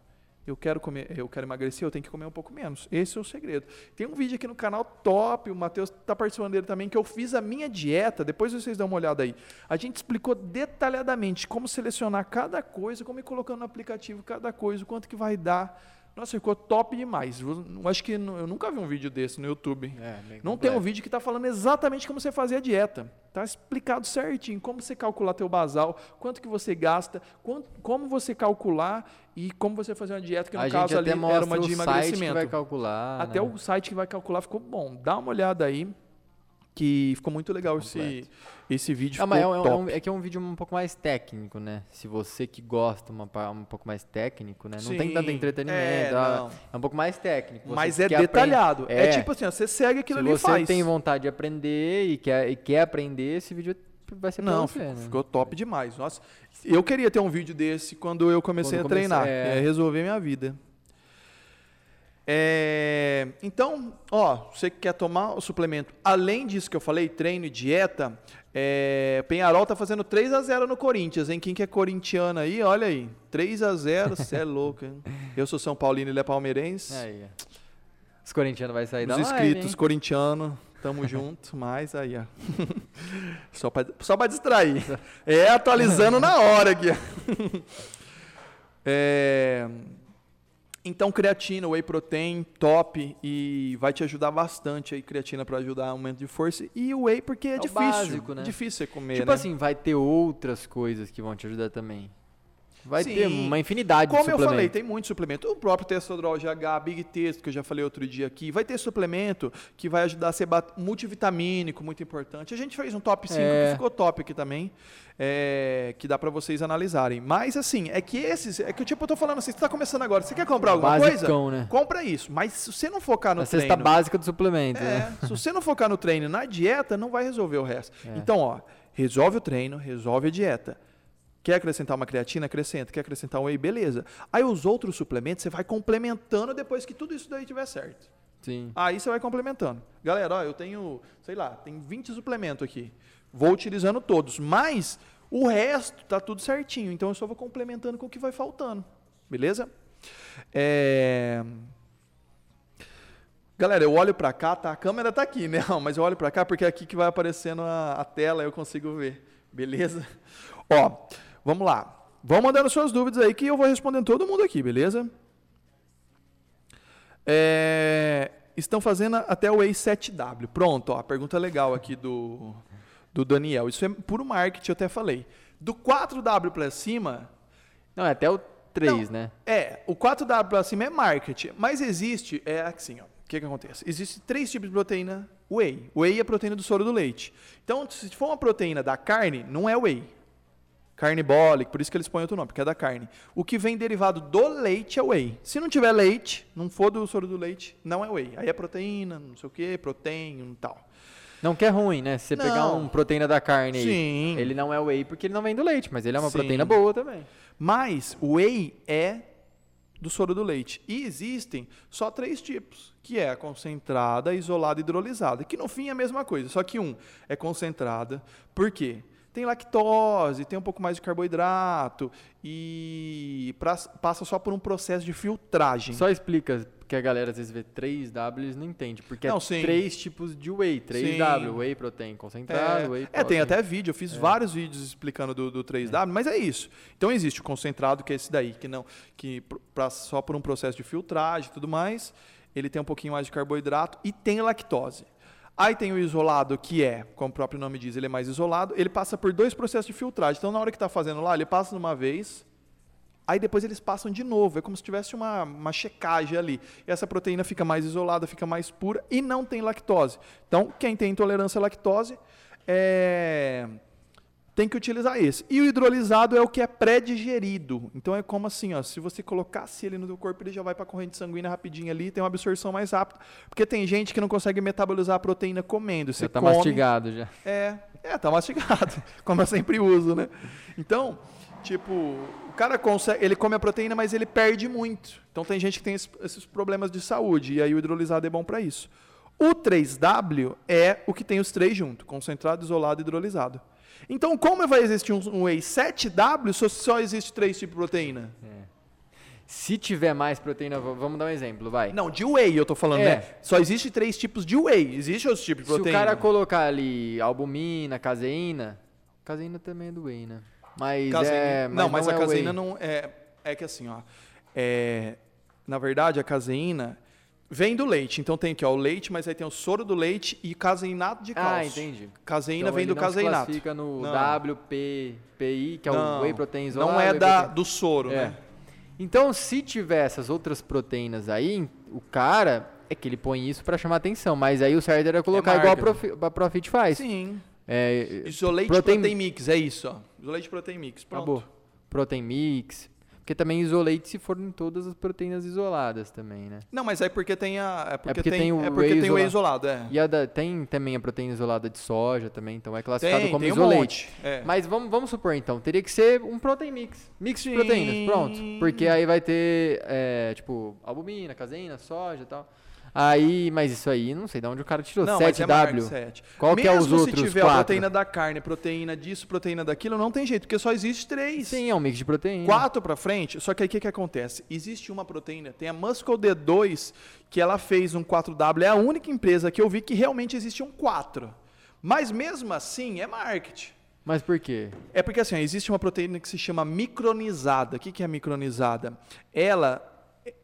Eu quero comer, eu quero emagrecer, eu tenho que comer um pouco menos. Esse é o segredo. Tem um vídeo aqui no canal top, o Matheus está participando dele também, que eu fiz a minha dieta. Depois vocês dão uma olhada aí. A gente explicou detalhadamente como selecionar cada coisa, como ir colocando no aplicativo cada coisa, o quanto que vai dar nossa, ficou top demais. Eu acho que eu nunca vi um vídeo desse no YouTube. É, não tem um vídeo que está falando exatamente como você fazer a dieta. Está explicado certinho como você calcular teu basal, quanto que você gasta, quanto, como você calcular e como você fazer uma dieta, que no a caso ali era uma de emagrecimento. Site que vai calcular, até né? o site que vai calcular ficou bom. Dá uma olhada aí que ficou muito legal esse, esse vídeo. Ah, é, um, é, que é um vídeo um pouco mais técnico, né? Se você que gosta uma, um pouco mais técnico, né? Não Sim, tem tanto entretenimento, é, ah, é, um pouco mais técnico. Você Mas é detalhado. É, é, tipo assim, você segue aquilo ali e faz. Se você tem vontade de aprender e quer, e quer aprender, esse vídeo vai ser Não, você, ficou, né? ficou top demais. Nossa, eu queria ter um vídeo desse quando eu comecei quando a treinar. Comecei, é... resolver minha vida. É, então, ó, você que quer tomar o suplemento, além disso que eu falei, treino e dieta, é, Penharol tá fazendo 3 a 0 no Corinthians, hein? Quem que é corintiano aí, olha aí. 3 a 0 você é louco, hein? Eu sou São Paulino ele é palmeirense. Aí, Os corintianos vai sair Os da inscritos live, corintianos, tamo junto, mas aí, ó. Só pra, só pra distrair. É atualizando na hora aqui. É... Então, creatina, whey protein, top e vai te ajudar bastante aí, creatina para ajudar aumento de força e o whey porque é, é difícil, básico, né? difícil você comer, Tipo né? assim, vai ter outras coisas que vão te ajudar também. Vai Sim. ter uma infinidade Como de eu suplementos. falei, tem muito suplemento. O próprio Testosterol GH, Big Texto, que eu já falei outro dia aqui. Vai ter suplemento que vai ajudar a ser multivitamínico, muito importante. A gente fez um top 5 É. que ficou top aqui também, é, que dá pra vocês analisarem. Mas assim, é que esses, é que tipo, eu tô falando assim, você tá começando agora, você quer comprar alguma Basicão, coisa? né? Compra isso. Mas se você não focar no A cesta treino... básica do suplemento, né? É, se você não focar no treino na dieta, não vai resolver o resto. Então, ó, resolve o treino, resolve a dieta. Quer acrescentar uma creatina? Acrescenta. Quer acrescentar um whey? Beleza. Aí os outros suplementos você vai complementando depois que tudo isso daí tiver certo. Sim. Aí você vai complementando. Galera, ó, eu tenho, sei lá, tem 20 suplementos aqui. Vou utilizando todos, mas o resto tá tudo certinho. Então eu só vou complementando com o que vai faltando. Beleza? É... Galera, eu olho pra cá, tá? A câmera tá aqui, né? Mas eu olho pra cá porque é aqui que vai aparecendo a, a tela, eu consigo ver. Beleza? Ó, vamos lá. Vão mandando suas dúvidas aí que eu vou respondendo todo mundo aqui, beleza? É, estão fazendo até o A7W. Pronto, ó, pergunta legal aqui do, do Daniel. Isso é puro marketing, eu até falei. Do 4W pra cima, Não, é até o 3, Não. né? é, o 4W pra cima é marketing, mas existe, é assim, ó. O que, que acontece? Existem três tipos de proteína whey. Whey é a proteína do soro do leite. Então, se for uma proteína da carne, não é whey. Carne bólica, por isso que eles põem outro nome, porque é da carne. O que vem derivado do leite é whey. Se não tiver leite, não for do soro do leite, não é whey. Aí é proteína, não sei o que, proteína e tal. Não que é ruim, né? Se você pegar Não. um proteína da carne Sim. ele não é whey porque ele não vem do leite, mas ele é uma Sim. proteína boa também. Mas o whey é do soro do leite. E existem só três tipos, que é a concentrada, isolada e hidrolisada, que no fim é a mesma coisa, só que um é concentrada. Por quê? Tem lactose, tem um pouco mais de carboidrato e pra- passa só por um processo de filtragem. Só explica, porque a galera às vezes vê 3W e não entende, porque Não, é sim. três tipos de whey, 3W, Sim. whey protein concentrado, É, whey é, tem protein. até vídeo, eu fiz vários vídeos explicando do, do 3W, mas é isso. Então existe o concentrado, que é esse daí, que não, que pr- pra- só por um processo de filtragem e tudo mais, ele tem um pouquinho mais de carboidrato e tem lactose. Aí tem o isolado, que é, como o próprio nome diz, ele é mais isolado, ele passa por dois processos de filtragem. Então na hora que está fazendo lá, ele passa de uma vez, Aí depois eles passam de novo, é como se tivesse uma, uma checagem ali. E essa proteína fica mais isolada, fica mais pura e não tem lactose. Então, quem tem intolerância à lactose é, tem que utilizar esse. E o hidrolisado é o que é pré-digerido. Então é como assim, ó, se você colocasse ele no teu corpo, ele já vai para a corrente sanguínea rapidinho ali, tem uma absorção mais rápida. Porque tem gente que não consegue metabolizar a proteína comendo. Você Já tá come, mastigado já. é, é, tá mastigado, como eu sempre uso, né? Então, tipo, o cara consegue, ele come a proteína, mas ele perde muito. Então tem gente que tem es- esses problemas de saúde, e aí o hidrolisado é bom para isso. O 3W é o que tem os três junto, concentrado, isolado e hidrolisado. Então, como vai existir um, whey 7W se só existe três tipos de proteína? Se tiver mais proteína, vamos dar um exemplo, vai. Não, de whey eu tô falando, É. né? Só existe três tipos de whey. Existe outros tipos de Se o proteína. cara colocar ali albumina, caseína, caseína também é do whey, né? Mas Caseína- é, não, mas é a whey. caseína não é. É que assim, ó. é, na verdade, a caseína vem do leite. Então tem aqui, ó, o leite, mas aí tem o soro do leite e caseinato de cálcio. Ah, entendi. Caseína Então vem do não se caseinato. classifica no. WPPI, que é Não, o whey protein isolado. Não é da, do soro, É. né? Então, se tiver essas outras proteínas aí, o cara é que ele põe isso pra chamar atenção, mas aí o certo era colocar igual a. Profi, a Profit faz. Sim. É, Isolate Protein- protein, mix, é isso, ó. Isolate protein mix, pronto. acabou. Protein mix. Porque também isolate se for em todas as proteínas isoladas também, né? Não, mas é porque tem a. É porque, porque tem, tem o é porque tem o whey isolado, é. E a da- tem também a proteína isolada de soja também, então é classificado Tem, como tem um isolate. monte. É. Mas vamos, vamos supor então, teria que ser um protein mix. Mix de Sim. proteínas, pronto. Porque aí vai ter, é, tipo, albumina, caseína, soja e tal. Aí, mas isso aí, não sei de onde o cara tirou. Não, mas é 7W. marca, 7. Qual que é os Mesmo outros se tiver a proteína da carne, proteína disso, proteína daquilo, não tem jeito, porque só existe três. Sim, é um mix de proteína. Quatro pra frente, só que aí o que, que acontece? Existe uma proteína, tem a Muscle D2, que ela fez um 4W, é a única empresa que eu vi que realmente existe um 4. Mas mesmo assim, é marketing. Mas por quê? É porque assim, existe uma proteína que se chama micronizada. O que, que é micronizada? Ela,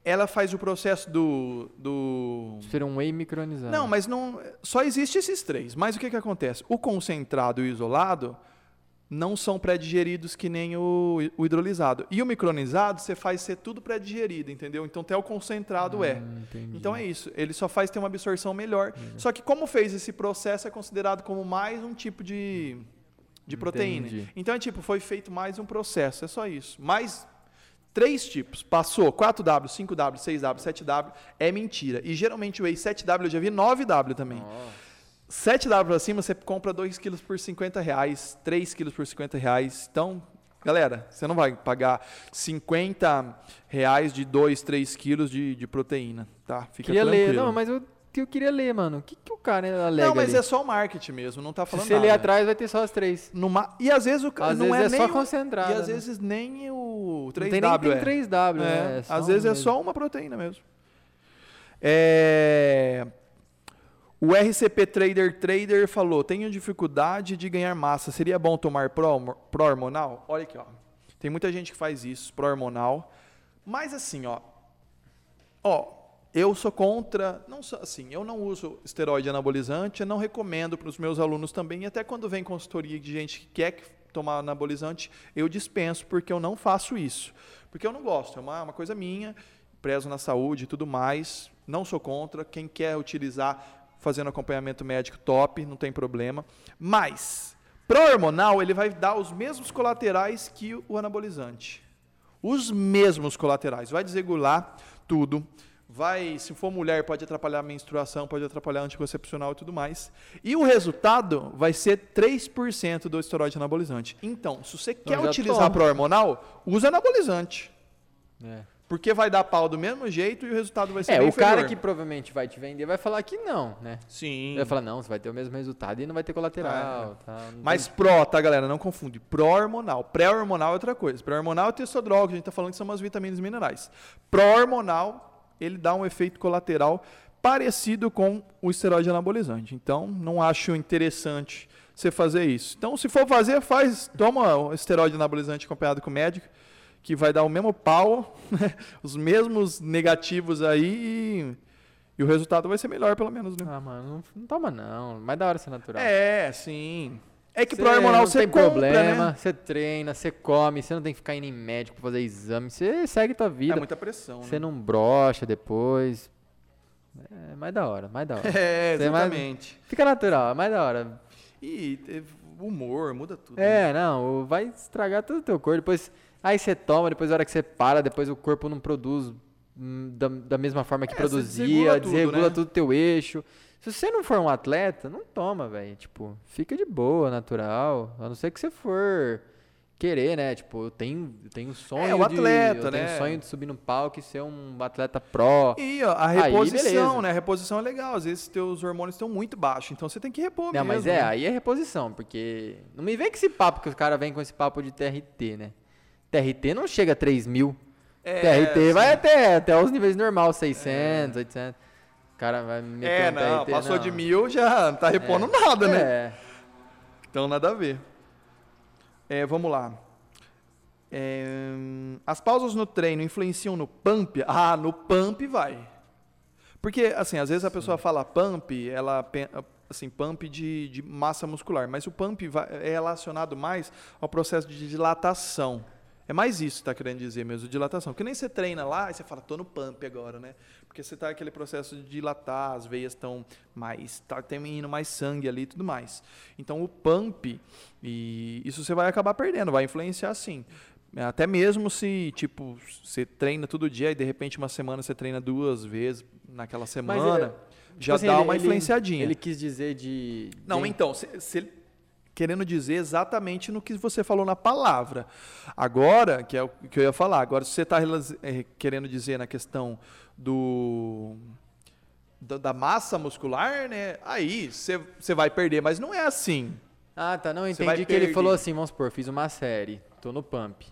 ela faz o processo do, do Ser um whey micronizado. não, mas não. Só existe esses três. Mas o que, que acontece? O concentrado e o isolado não são pré-digeridos que nem o, o hidrolisado. E o micronizado, você faz ser tudo pré-digerido, entendeu? Então até o concentrado é. Hum, entendi. Então é isso. Ele só faz ter uma absorção melhor. Só que como fez esse processo, é considerado como mais um tipo de, de proteína. Entendi. Então é tipo, foi feito mais um processo. É só isso. Mais três tipos. Passou 4W, 5W, 6W, 7W. É mentira. E geralmente o Whey 7W eu já vi 9W também. Nossa. 7W pra cima, você compra 2 quilos por 50 reais, 3 quilos por 50 reais. Então, galera, você não vai pagar 50 reais de 2, 3 quilos de, de proteína, tá? Fica queria tranquilo. ler. Não, mas eu, eu queria ler, mano. O que, que o cara alega Não, mas ali? é só o marketing mesmo, não tá Se falando você nada. ler atrás, vai ter só as três. Numa- E às vezes o ca- Às não vezes é, é nem só concentrado, E às né? vezes nem o Não 3W tem nem tem é. 3W, É, né? É às vezes é mesmo. só uma proteína mesmo. É, O RCP Trader Trader falou: tenho dificuldade de ganhar massa. Seria bom tomar pró- pró-hormonal? Olha aqui, ó. Tem muita gente que faz isso, pró-hormonal. Mas assim, ó. Ó, eu sou contra. Não assim, eu não uso esteroide anabolizante, eu não recomendo para os meus alunos também. E até quando vem consultoria de gente que quer que- tomar anabolizante, eu dispenso, porque eu não faço isso. Porque eu não gosto, é uma, uma coisa minha, prezo na saúde e tudo mais. Não sou contra. Quem quer utilizar fazendo acompanhamento médico, top, não tem problema. Mas, pró-hormonal, ele vai dar os mesmos colaterais que o anabolizante. Os mesmos colaterais. Vai desregular tudo. Vai, se for mulher, pode atrapalhar a menstruação, pode atrapalhar anticoncepcional e tudo mais. E o resultado vai ser 3% do esteroide anabolizante. Então, se você quer já utilizar tomo. pró-hormonal, usa anabolizante. É. Porque vai dar pau do mesmo jeito e o resultado vai ser É, o cara inferior. que provavelmente vai te vender vai falar que não, né? Sim. Vai falar, não, você vai ter o mesmo resultado e não vai ter colateral. Tá? Não Mas tem- pró, tá, galera? Não confunde. Pró-hormonal. Pré-hormonal é outra coisa. Pré-hormonal é testosterona, a gente tá falando que são umas vitaminas e minerais. Pró-hormonal, ele dá um efeito colateral parecido com o esteroide anabolizante. Então, não acho interessante você fazer isso. Então, se for fazer, faz, toma o esteroide anabolizante acompanhado com o médico, que vai dar o mesmo pau, né? os mesmos negativos aí e, e o resultado vai ser melhor, pelo menos, né? Ah, mano, não, não toma não. Mais da hora ser natural. É, sim. É que Cê pro hormonal não você tem compra, problema, né? você treina, você come, você não tem que ficar indo em médico pra fazer exame, você segue tua É vida. muita pressão, Você né? não brocha depois. É mais da hora, mais da hora. É, exatamente. Fica natural, é mais da hora. E teve humor, muda tudo. né? É, não, vai estragar todo o teu corpo. Depois, aí você toma, depois a hora que você para, depois o corpo não produz hum, da, da mesma forma que É, produzia, desregula desregula, tudo, né? tudo o teu eixo. Se você não for um atleta, não toma, velho. Tipo, fica de boa, natural. A não ser que você for querer, né? Tipo, eu tenho, eu tenho um sonho É, o atleta, de, eu tenho né? um sonho de subir no palco e ser um atleta pró. E ó, a Aí, reposição, beleza. né? A reposição é legal. Às vezes teus hormônios estão muito baixos, então você tem que repor Não, mesmo. mas é, né? aí é reposição, porque não me vem com esse papo que os caras vêm com esse papo de TRT, né? TRT não chega a 3 mil. É, TRT vai sim. até, até os níveis normais, 600, 800. O cara vai me É, não, passou não. de mil, já não tá repondo nada, né? É. Então nada a ver. É, vamos lá. É, as pausas no treino influenciam no pump? Ah, no pump vai. Porque, assim, às vezes a pessoa fala pump, ela assim, pump de, de massa muscular, mas o pump vai- é relacionado mais ao processo de dilatação. É mais isso que está querendo dizer mesmo, dilatação. Que nem você treina lá e você fala, tô no pump agora, né? Porque você está aquele processo de dilatar, as veias estão mais, tá tem indo mais sangue ali e tudo mais. Então o pump, e isso você vai acabar perdendo, vai influenciar sim. Até mesmo se, tipo, você treina todo dia e de repente uma semana você treina duas vezes naquela semana, é, já Tipo assim, dá ele- uma ele- influenciadinha. Ele quis dizer de. Não, de- então, se, se- querendo dizer exatamente no que você falou na palavra. Agora, que é o que eu ia falar, agora se você está querendo dizer na questão do da, massa muscular, né? Aí você vai perder, mas não é assim. Ah, tá. Não, entendi que ele perder. falou assim: vamos supor, fiz uma série, tô no pump.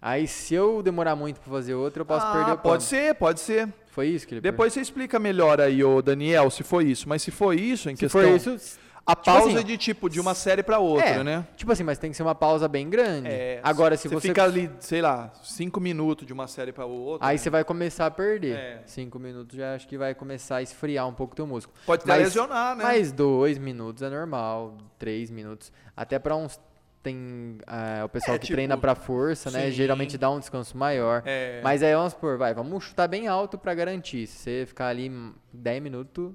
Aí se eu demorar muito pra fazer outra, eu posso Ah, perder o pump. pode ser, pode ser. Foi isso que ele Depois você explica melhor aí, ô Daniel, se foi isso. Mas se foi isso, em Se questão, for isso, a tipo pausa assim, é de tipo de uma série para outra, é, né? Tipo assim, mas tem que ser uma pausa bem grande. É, Agora, se você. fica ali, sei lá, cinco minutos de uma série para outra. Aí né? você vai começar a perder. É. Cinco minutos já acho que vai começar a esfriar um pouco o teu músculo. Pode até Mas- lesionar, né? Mas dois minutos é normal, três minutos. Até pra uns tem é, o pessoal É, que tipo, treina pra força, né? sim. Geralmente dá um descanso maior. É, Mas aí vamos supor, vai, vamos chutar bem alto pra garantir. Se você ficar ali 10 minutos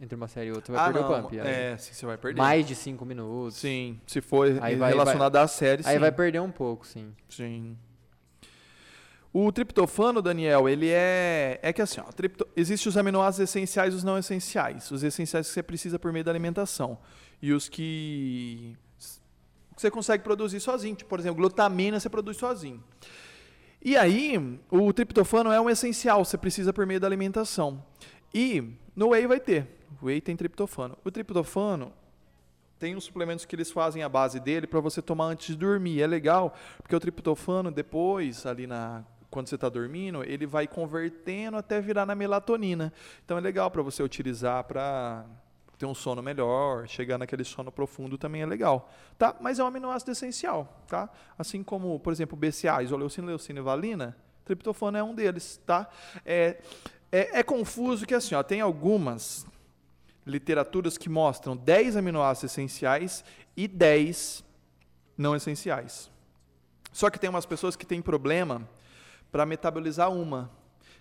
entre uma série e outra, você vai ah, perder não, o pump. Aí É, sim, você vai perder. Mais de 5 minutos. Sim, se for Aí vai- relacionado à série, Aí sim. vai perder um pouco, sim. Sim. O triptofano, Daniel, ele é. É que assim, ó, tripto... existem os aminoácidos essenciais e os não essenciais. Os essenciais que você precisa por meio da alimentação. E os que que você consegue produzir sozinho. Tipo, por exemplo, glutamina você produz sozinho. E aí, o triptofano é um essencial, você precisa por meio da alimentação. E no whey vai ter. O whey tem triptofano. O triptofano tem uns suplementos que eles fazem a base dele para você tomar antes de dormir. É legal, porque o triptofano depois, ali na quando você está dormindo, ele vai convertendo até virar na melatonina. Então é legal para você utilizar para ter um sono melhor, chegar naquele sono profundo também é legal, tá? Mas é um aminoácido essencial, tá? Assim como, por exemplo, BCA, isoleucina, leucina e valina, triptofano é um deles, tá? É, é, é confuso que assim, ó, tem algumas literaturas que mostram 10 aminoácidos essenciais e 10 não essenciais. Só que tem umas pessoas que têm problema para metabolizar uma,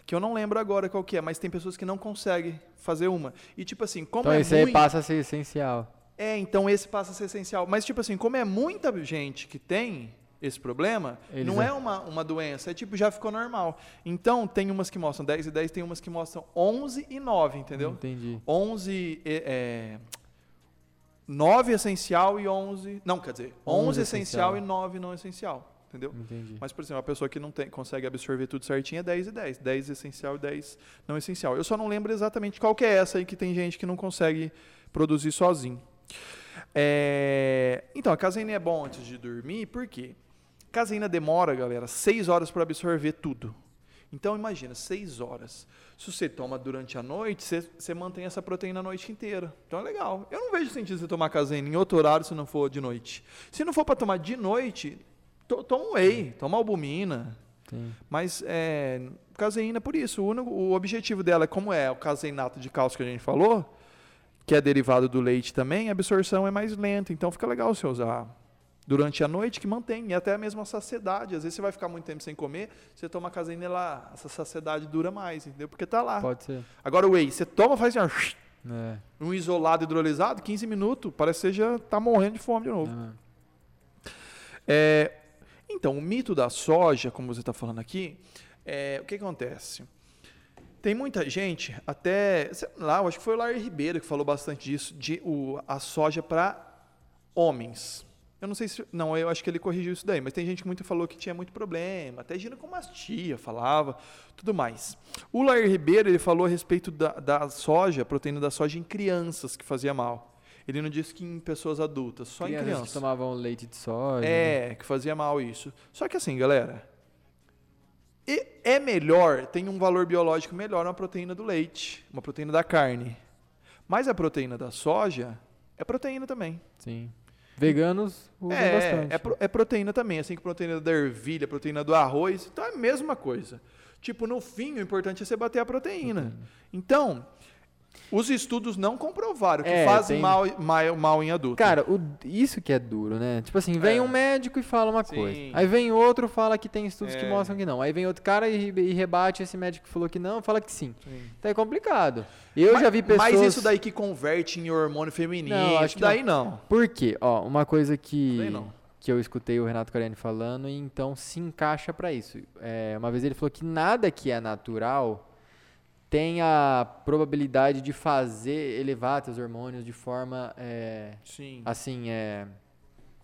que eu não lembro agora qual que é, mas tem pessoas que não conseguem fazer uma. E tipo assim, como Então é esse aí muito... passa a ser essencial. É, então esse passa a ser essencial. Mas, tipo assim, como é muita gente que tem esse problema, Eles não é- é uma, uma doença, é tipo, já ficou normal. Então, tem umas que mostram 10 e 10, tem umas que mostram 11 e 9, entendeu? Entendi. 11 é, é, 9 essencial e 11. Não, quer dizer, 11, 11 essencial essencial. e 9 não essencial. Entendeu? Entendi. Mas, por exemplo, a pessoa que não tem, consegue absorver tudo certinho é 10 e 10. 10 essencial e 10 não essencial. Eu só não lembro exatamente qual que é essa aí que tem gente que não consegue produzir sozinho. É, Então, a caseína é bom antes de dormir, por quê? Caseína demora, galera, 6 horas para absorver tudo. Então, imagina, 6 horas. Se você toma durante a noite, você, você mantém essa proteína a noite inteira. Então é legal. Eu não vejo sentido você tomar caseína em outro horário se não for de noite. Se não for para tomar de noite, to, toma whey, toma albumina. Sim. Mas é, caseína, por isso, o, único- o objetivo dela, como é o caseinato de cálcio que a gente falou, que é derivado do leite também, a absorção é mais lenta. Então fica legal você usar durante a noite, que mantém, e até mesmo a saciedade. Às vezes você vai ficar muito tempo sem comer, você toma caseína lá, essa saciedade dura mais, entendeu? Porque tá lá. Pode ser. Agora o whey, você toma, faz assim, É. um isolado hidrolisado, 15 minutos, parece que você já tá morrendo de fome de novo. é. É, então, o mito da soja, como você está falando aqui, é, o que acontece? Tem muita gente, até, sei lá, eu acho que foi o Larry Ribeiro que falou bastante disso, de o, a soja para homens. Eu não sei se. Não, eu acho que ele corrigiu isso daí, mas tem gente que muito falou que tinha muito problema, até ginecomastia falava, tudo mais. O Larry Ribeiro ele falou a respeito da, da soja, proteína da soja em crianças que fazia mal. Ele não disse que em pessoas adultas, só Crianças em crianças. que tomavam leite de soja. né? É, que fazia mal isso. Só que assim, galera, e- é melhor, tem um valor biológico melhor uma proteína do leite, uma proteína da carne. Mas a proteína da soja é proteína também. Sim. Veganos usam É, bastante. é, pro- é proteína também, assim que proteína da ervilha, proteína do arroz, então é a mesma coisa. Tipo, no fim, o importante é você bater a proteína. Então, os estudos não comprovaram que É, fazem tem- mal, mal, mal em adulto. Cara, o- isso que é duro, né? Tipo assim, vem É. um médico e fala uma Sim. coisa. Aí vem outro fala que tem estudos que É. mostram que não. Aí vem outro cara e, e rebate esse médico que falou que não, fala que sim. Sim. Então é complicado. Eu mas, já vi pessoas... Mas isso daí que converte em hormônio feminino, Não, isso que daí não. Por quê? Ó, uma coisa que, não. que eu escutei o Renato Cariani falando e então se encaixa pra isso. É, uma vez ele falou que nada que é natural tem a probabilidade de fazer elevar teus hormônios de forma é, Sim. assim, é.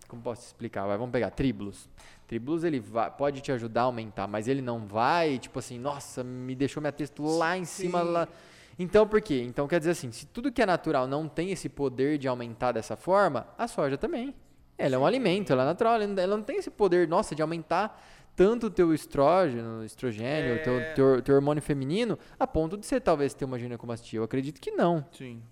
Como posso explicar? Vai, vamos pegar tribulus. Tribulus ele vai, pode te ajudar a aumentar, mas ele não vai, tipo assim, nossa, me deixou minha texto lá em cima. Lá. Então, por quê? Então, quer dizer assim, se tudo que é natural não tem esse poder de aumentar dessa forma, a soja também. Ela é um alimento, ela é natural, ela não tem esse poder, nossa, de aumentar tanto o teu estrógeno, estrogênio, o teu, É. teu, teu hormônio feminino, a ponto de você talvez ter uma ginecomastia. Eu acredito que não, Sim.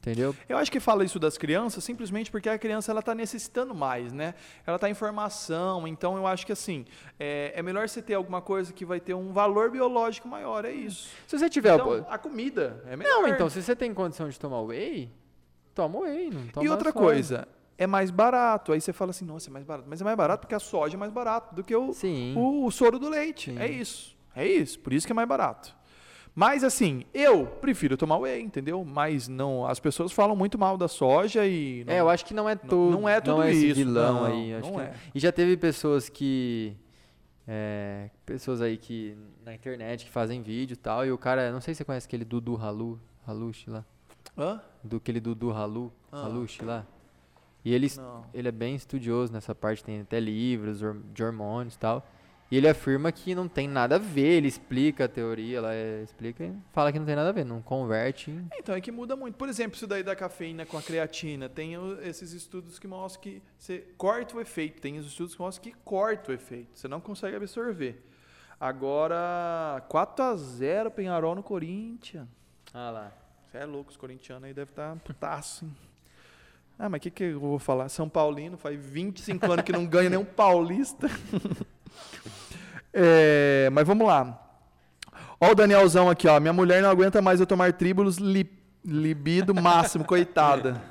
entendeu? Eu acho que fala isso das crianças simplesmente porque a criança ela está necessitando mais, né? Ela está em formação, então eu acho que assim é, é melhor você ter alguma coisa que vai ter um valor biológico maior, é isso. Se você tiver... Então, a comida é melhor. Não, então, se você tem condição de tomar whey, toma whey, não toma E outra coisa, é mais barato. Aí você fala assim, nossa, é mais barato. Mas é mais barato porque a soja é mais barato do que o, o, o soro do leite. Sim. É isso. É isso. Por isso que é mais barato. Mas assim, eu prefiro tomar whey, entendeu? Mas não, as pessoas falam muito mal da soja e não- É, eu acho que não é todo. não é tudo esse isso, vilão não, aí. Não que- é. E já teve pessoas que. é, pessoas aí que. Na internet que fazem vídeo e tal. E o cara. Não sei se você conhece aquele Dudu Halu. Halush lá. Hã? Do aquele Dudu Halu. Ah. Halush lá. E ele, Não. ele é bem estudioso nessa parte, tem até livros de hormônios e tal. E ele afirma que não tem nada a ver, ele explica a teoria, lá é, explica e fala que não tem nada a ver, não converte. em- Então é que muda muito. Por exemplo, isso daí da cafeína com a creatina, tem esses estudos que mostram que você corta o efeito. Tem os estudos que mostram que corta o efeito. Você não consegue absorver. Agora, 4 a 0 Penharol no Corinthians. Ah lá. Você é louco, os corintianos aí devem estar putaço, hein? Ah, mas o que, que eu vou falar? São Paulino faz 25 anos que não ganha nenhum paulista. É, mas vamos lá. Ó o Danielzão aqui, ó. Minha mulher não aguenta mais eu tomar tríbulos li- libido máximo, coitada.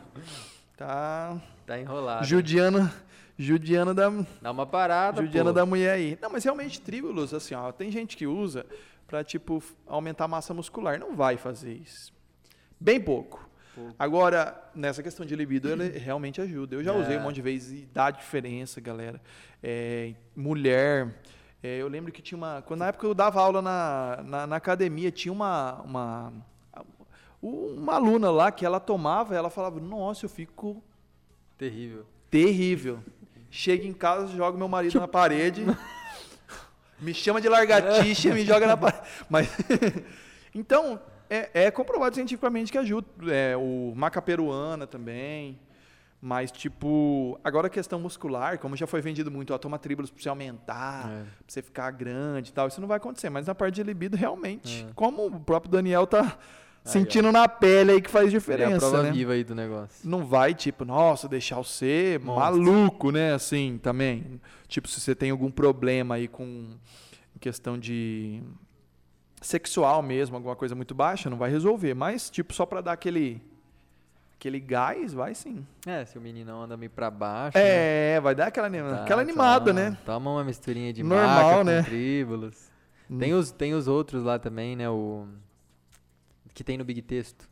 Tá Tá enrolado. judiando, judiando da, Dá uma parada, judiando pô. da mulher aí. Não, mas realmente tríbulos, assim, ó, tem gente que usa pra, tipo, aumentar a massa muscular. Não vai fazer isso. Bem pouco. Pouco. Agora, nessa questão de libido, ele realmente ajuda. Eu já usei É. um monte de vezes e dá diferença, galera. É, mulher. é, eu lembro que tinha uma. Quando na época eu dava aula na, na, na academia, tinha uma, uma. Uma aluna lá que ela tomava, ela falava, nossa, eu fico Terrível. terrível. Chego em casa, jogo meu marido na parede, me chama de largatixa e me joga na parede. Mas, então, é, é comprovado cientificamente que ajuda. É, o macaperuana também. Mas, tipo, agora a questão muscular, como já foi vendido muito, ó, toma tríbulos pra você aumentar, É. pra você ficar grande e tal, isso não vai acontecer. Mas na parte de libido, realmente, É. como o próprio Daniel tá ó. sentindo na pele aí que faz Ele é a diferença, prova né? viva aí do negócio. não vai, tipo, nossa, deixar você Monstro. maluco, né? Assim, também. Tipo, se você tem algum problema aí com questão de sexual mesmo, alguma coisa muito baixa, não vai resolver. Mas, tipo, só pra dar aquele aquele gás, vai sim. É, se o menino anda meio pra baixo. né? É, vai dar aquela, Tá, aquela animada, toma- né? Toma uma misturinha de Normal, né? com tríbulos. Tem os, tem os outros lá também, né? O que tem no Big Texto.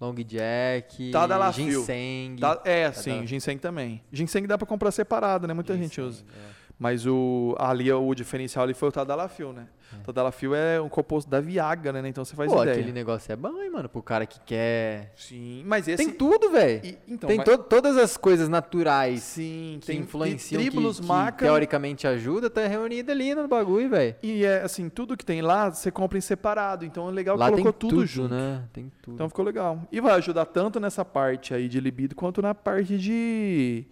Long Jack, Tadalafil. ginseng. Tá- é, Tá, sim, tá. ginseng também. Ginseng dá pra comprar separado, né? Muita gente ginseng, usa. é. Mas o ali o diferencial ali foi o Tadalafil, né? O Tadalafil é um composto da Viagra, né? Então você faz Pô, ideia. aquele negócio é bom, hein, mano? Pro cara que quer. Sim, mas esse Tem tudo, velho. Então, Tem mas- to- todas as coisas naturais Sim, que tem influenciam, que, que maca. teoricamente ajuda, tá reunido ali no bagulho, velho. E é assim, tudo que tem lá, você compra em separado. Então é legal que Lá tem colocou tudo, tudo, junto. né? Tem tudo. Então ficou legal. E vai ajudar tanto nessa parte aí de libido quanto na parte de.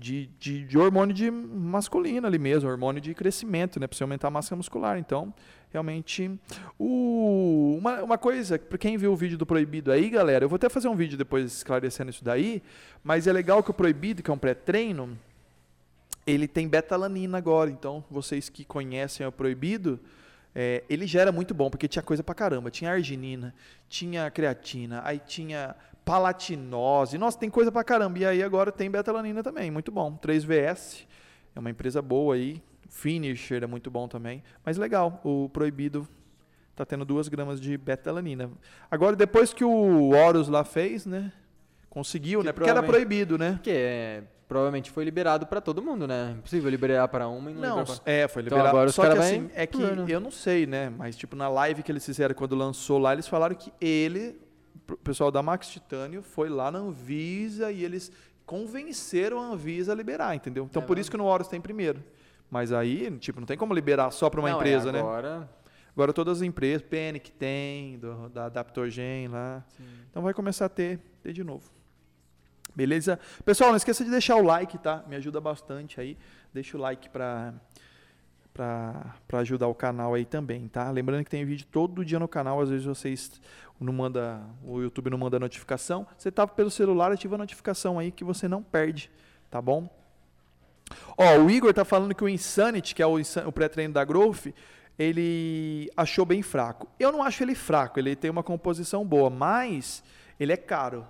De, de, de hormônio de masculino ali mesmo, hormônio de crescimento, né? Pra você aumentar a massa muscular. Então, realmente. O, uma, uma coisa, pra quem viu o vídeo do proibido aí, galera, eu vou até fazer um vídeo depois esclarecendo isso daí, mas é legal que o proibido, que é um pré-treino, ele tem betalanina agora. Então, vocês que conhecem o proibido, é, ele já era muito bom, porque tinha coisa pra caramba. Tinha arginina, tinha creatina, aí tinha palatinose. Nossa, tem coisa pra caramba. E aí agora tem betalanina também, muito bom. 3VS é uma empresa boa aí. Finisher é muito bom também. Mas legal, o proibido tá tendo 2 gramas de betalanina. Agora, depois que o Horus lá fez, né? Conseguiu, Que né? Porque era proibido, né? Porque é, provavelmente foi liberado pra todo mundo, né? Impossível liberar pra uma e não, Não, pra... é, foi Então liberado. agora os Só que assim, é que né? eu não sei, né? Mas tipo, na live que eles fizeram quando lançou lá, eles falaram que ele, o pessoal da Max Titânio, foi lá na Anvisa e eles convenceram a Anvisa a liberar, entendeu? Então É, por mano. isso que no Horus tem primeiro. Mas aí, tipo, não tem como liberar só para uma Não, é empresa, né? agora... Agora todas as empresas, Panic tem, do, da Adaptogen lá. Então vai começar a ter, ter de novo. Beleza? Pessoal, não esqueça de deixar o like, tá? Me ajuda bastante aí. Deixa o like pra, pra ajudar o canal aí também, tá? Lembrando que tem vídeo todo dia no canal, às vezes vocês não manda, o YouTube não manda notificação. Você tá pelo celular, ativa a notificação aí que você não perde, tá bom? Ó, o Igor tá falando que o Insanity, que é o, o pré-treino da Growth, ele achou bem fraco. Eu não acho ele fraco, ele tem uma composição boa, mas ele é caro.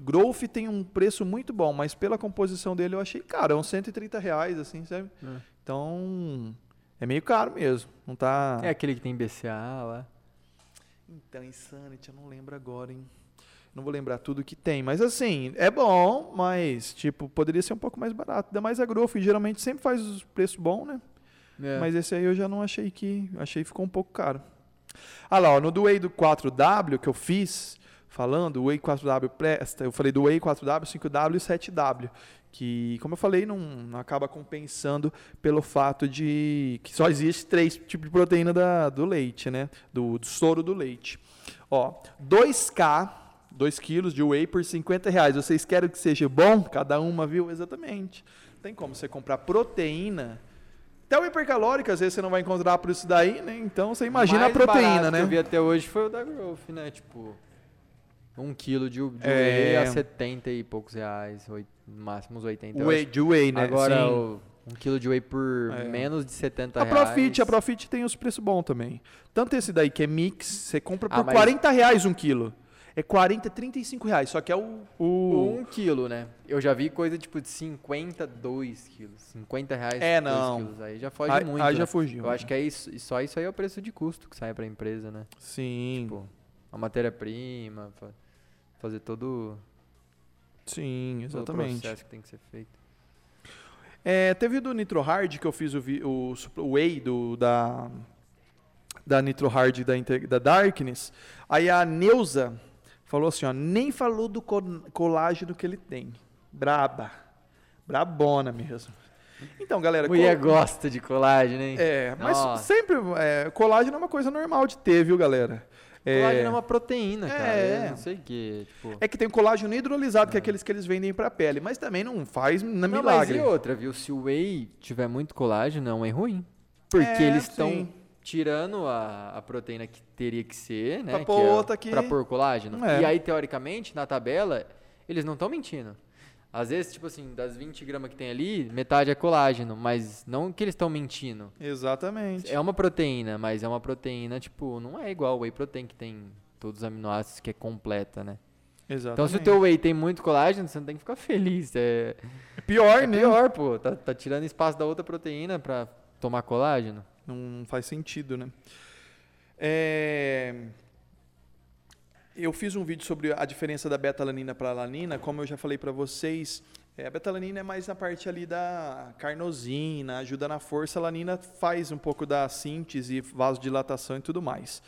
Growth tem um preço muito bom, mas pela composição dele eu achei caro. É uns 130 reais, assim, sabe? É. Então, é meio caro mesmo. Não tá... É aquele que tem BCA lá. Então, Insanity, eu não lembro agora, hein? Não vou lembrar tudo que tem. Mas assim, é bom, mas, tipo, poderia ser um pouco mais barato. Ainda mais a Growth, geralmente sempre faz os preços bons, né? É. Mas esse aí eu já não achei que. Achei que ficou um pouco caro. Ah lá, ó, no do Whey do 4W que eu fiz, falando, o Whey 4W presta, eu falei do Whey 4W, 5W e 7W. Que, como eu falei, não, não acaba compensando pelo fato de que só existe três tipos de proteína da, do leite, né? Do, do soro do leite. Ó, 2K, 2 quilos de whey por 50 reais. Vocês querem que seja bom? Cada uma, viu? Exatamente. Tem como você comprar proteína. Até o hipercalórico, às vezes você não vai encontrar por isso daí, né? Então você imagina Mais a proteína, né? que eu vi até hoje foi o da Growth, né? Tipo, um quilo de, de É. whey a 70 e poucos reais, oit- no máximo uns 80. eu Whey, de whey, né? Agora, o, um quilo de whey por É. menos de 70 A reais. Profit, a Profit tem os preços bons também. Tanto esse daí que é mix, você compra por Ah, mas- 40 reais um quilo. É 40, 35 reais. Só que é o. o... Um quilo, né? Eu já vi coisa tipo de 52 quilos. 50 reais É, não. quilos. Aí já foge Aí- muito. aí já né? fugiu, Eu acho que é isso, só isso aí é o preço de custo que sai pra empresa, né? Sim. Tipo, a matéria-prima, fa- fazer todo, sim, todo o exatamente. processo que tem que ser feito. É, teve do Nitro Hard que eu fiz o, o, o Whey do, da, da Nitro Hard da, da Darkness. Aí a Neuza falou assim: ó, nem falou do co- colágeno que ele tem. Braba. Brabona mesmo. Então, galera. Mulher co- gosta de colágeno, hein? É, mas Nossa. sempre. É, colágeno é uma coisa normal de ter, viu, galera? É, Colágeno é uma proteína, cara. É. Não sei o que, tipo... é que tem o colágeno hidrolisado, que é aqueles que eles vendem pra pele, mas também não faz na Não, milagre. mas e outra, viu? Se o whey tiver muito colágeno, é um whey ruim. Porque É, eles estão tirando a, a proteína que teria que ser, né? Pra que pôr é- outra que- Pra pôr colágeno. É. E aí, teoricamente, na tabela, eles não estão mentindo. Às vezes, tipo assim, das 20 gramas que tem ali, metade é colágeno, mas não que eles estão mentindo. Exatamente. É uma proteína, mas é uma proteína, tipo, não é igual o whey protein que tem todos os aminoácidos que é completa, né? Exatamente. Então, se o teu whey tem muito colágeno, você não tem que ficar feliz. É, Pior, é né? pior, pô. Tá, tá tirando espaço da outra proteína pra tomar colágeno. Não faz sentido, né? É, Eu fiz um vídeo sobre a diferença da betalanina para alanina, como eu já falei para vocês. é, a betalanina é mais na parte ali da carnosina, ajuda na força. A alanina faz um pouco da síntese, vasodilatação e tudo mais.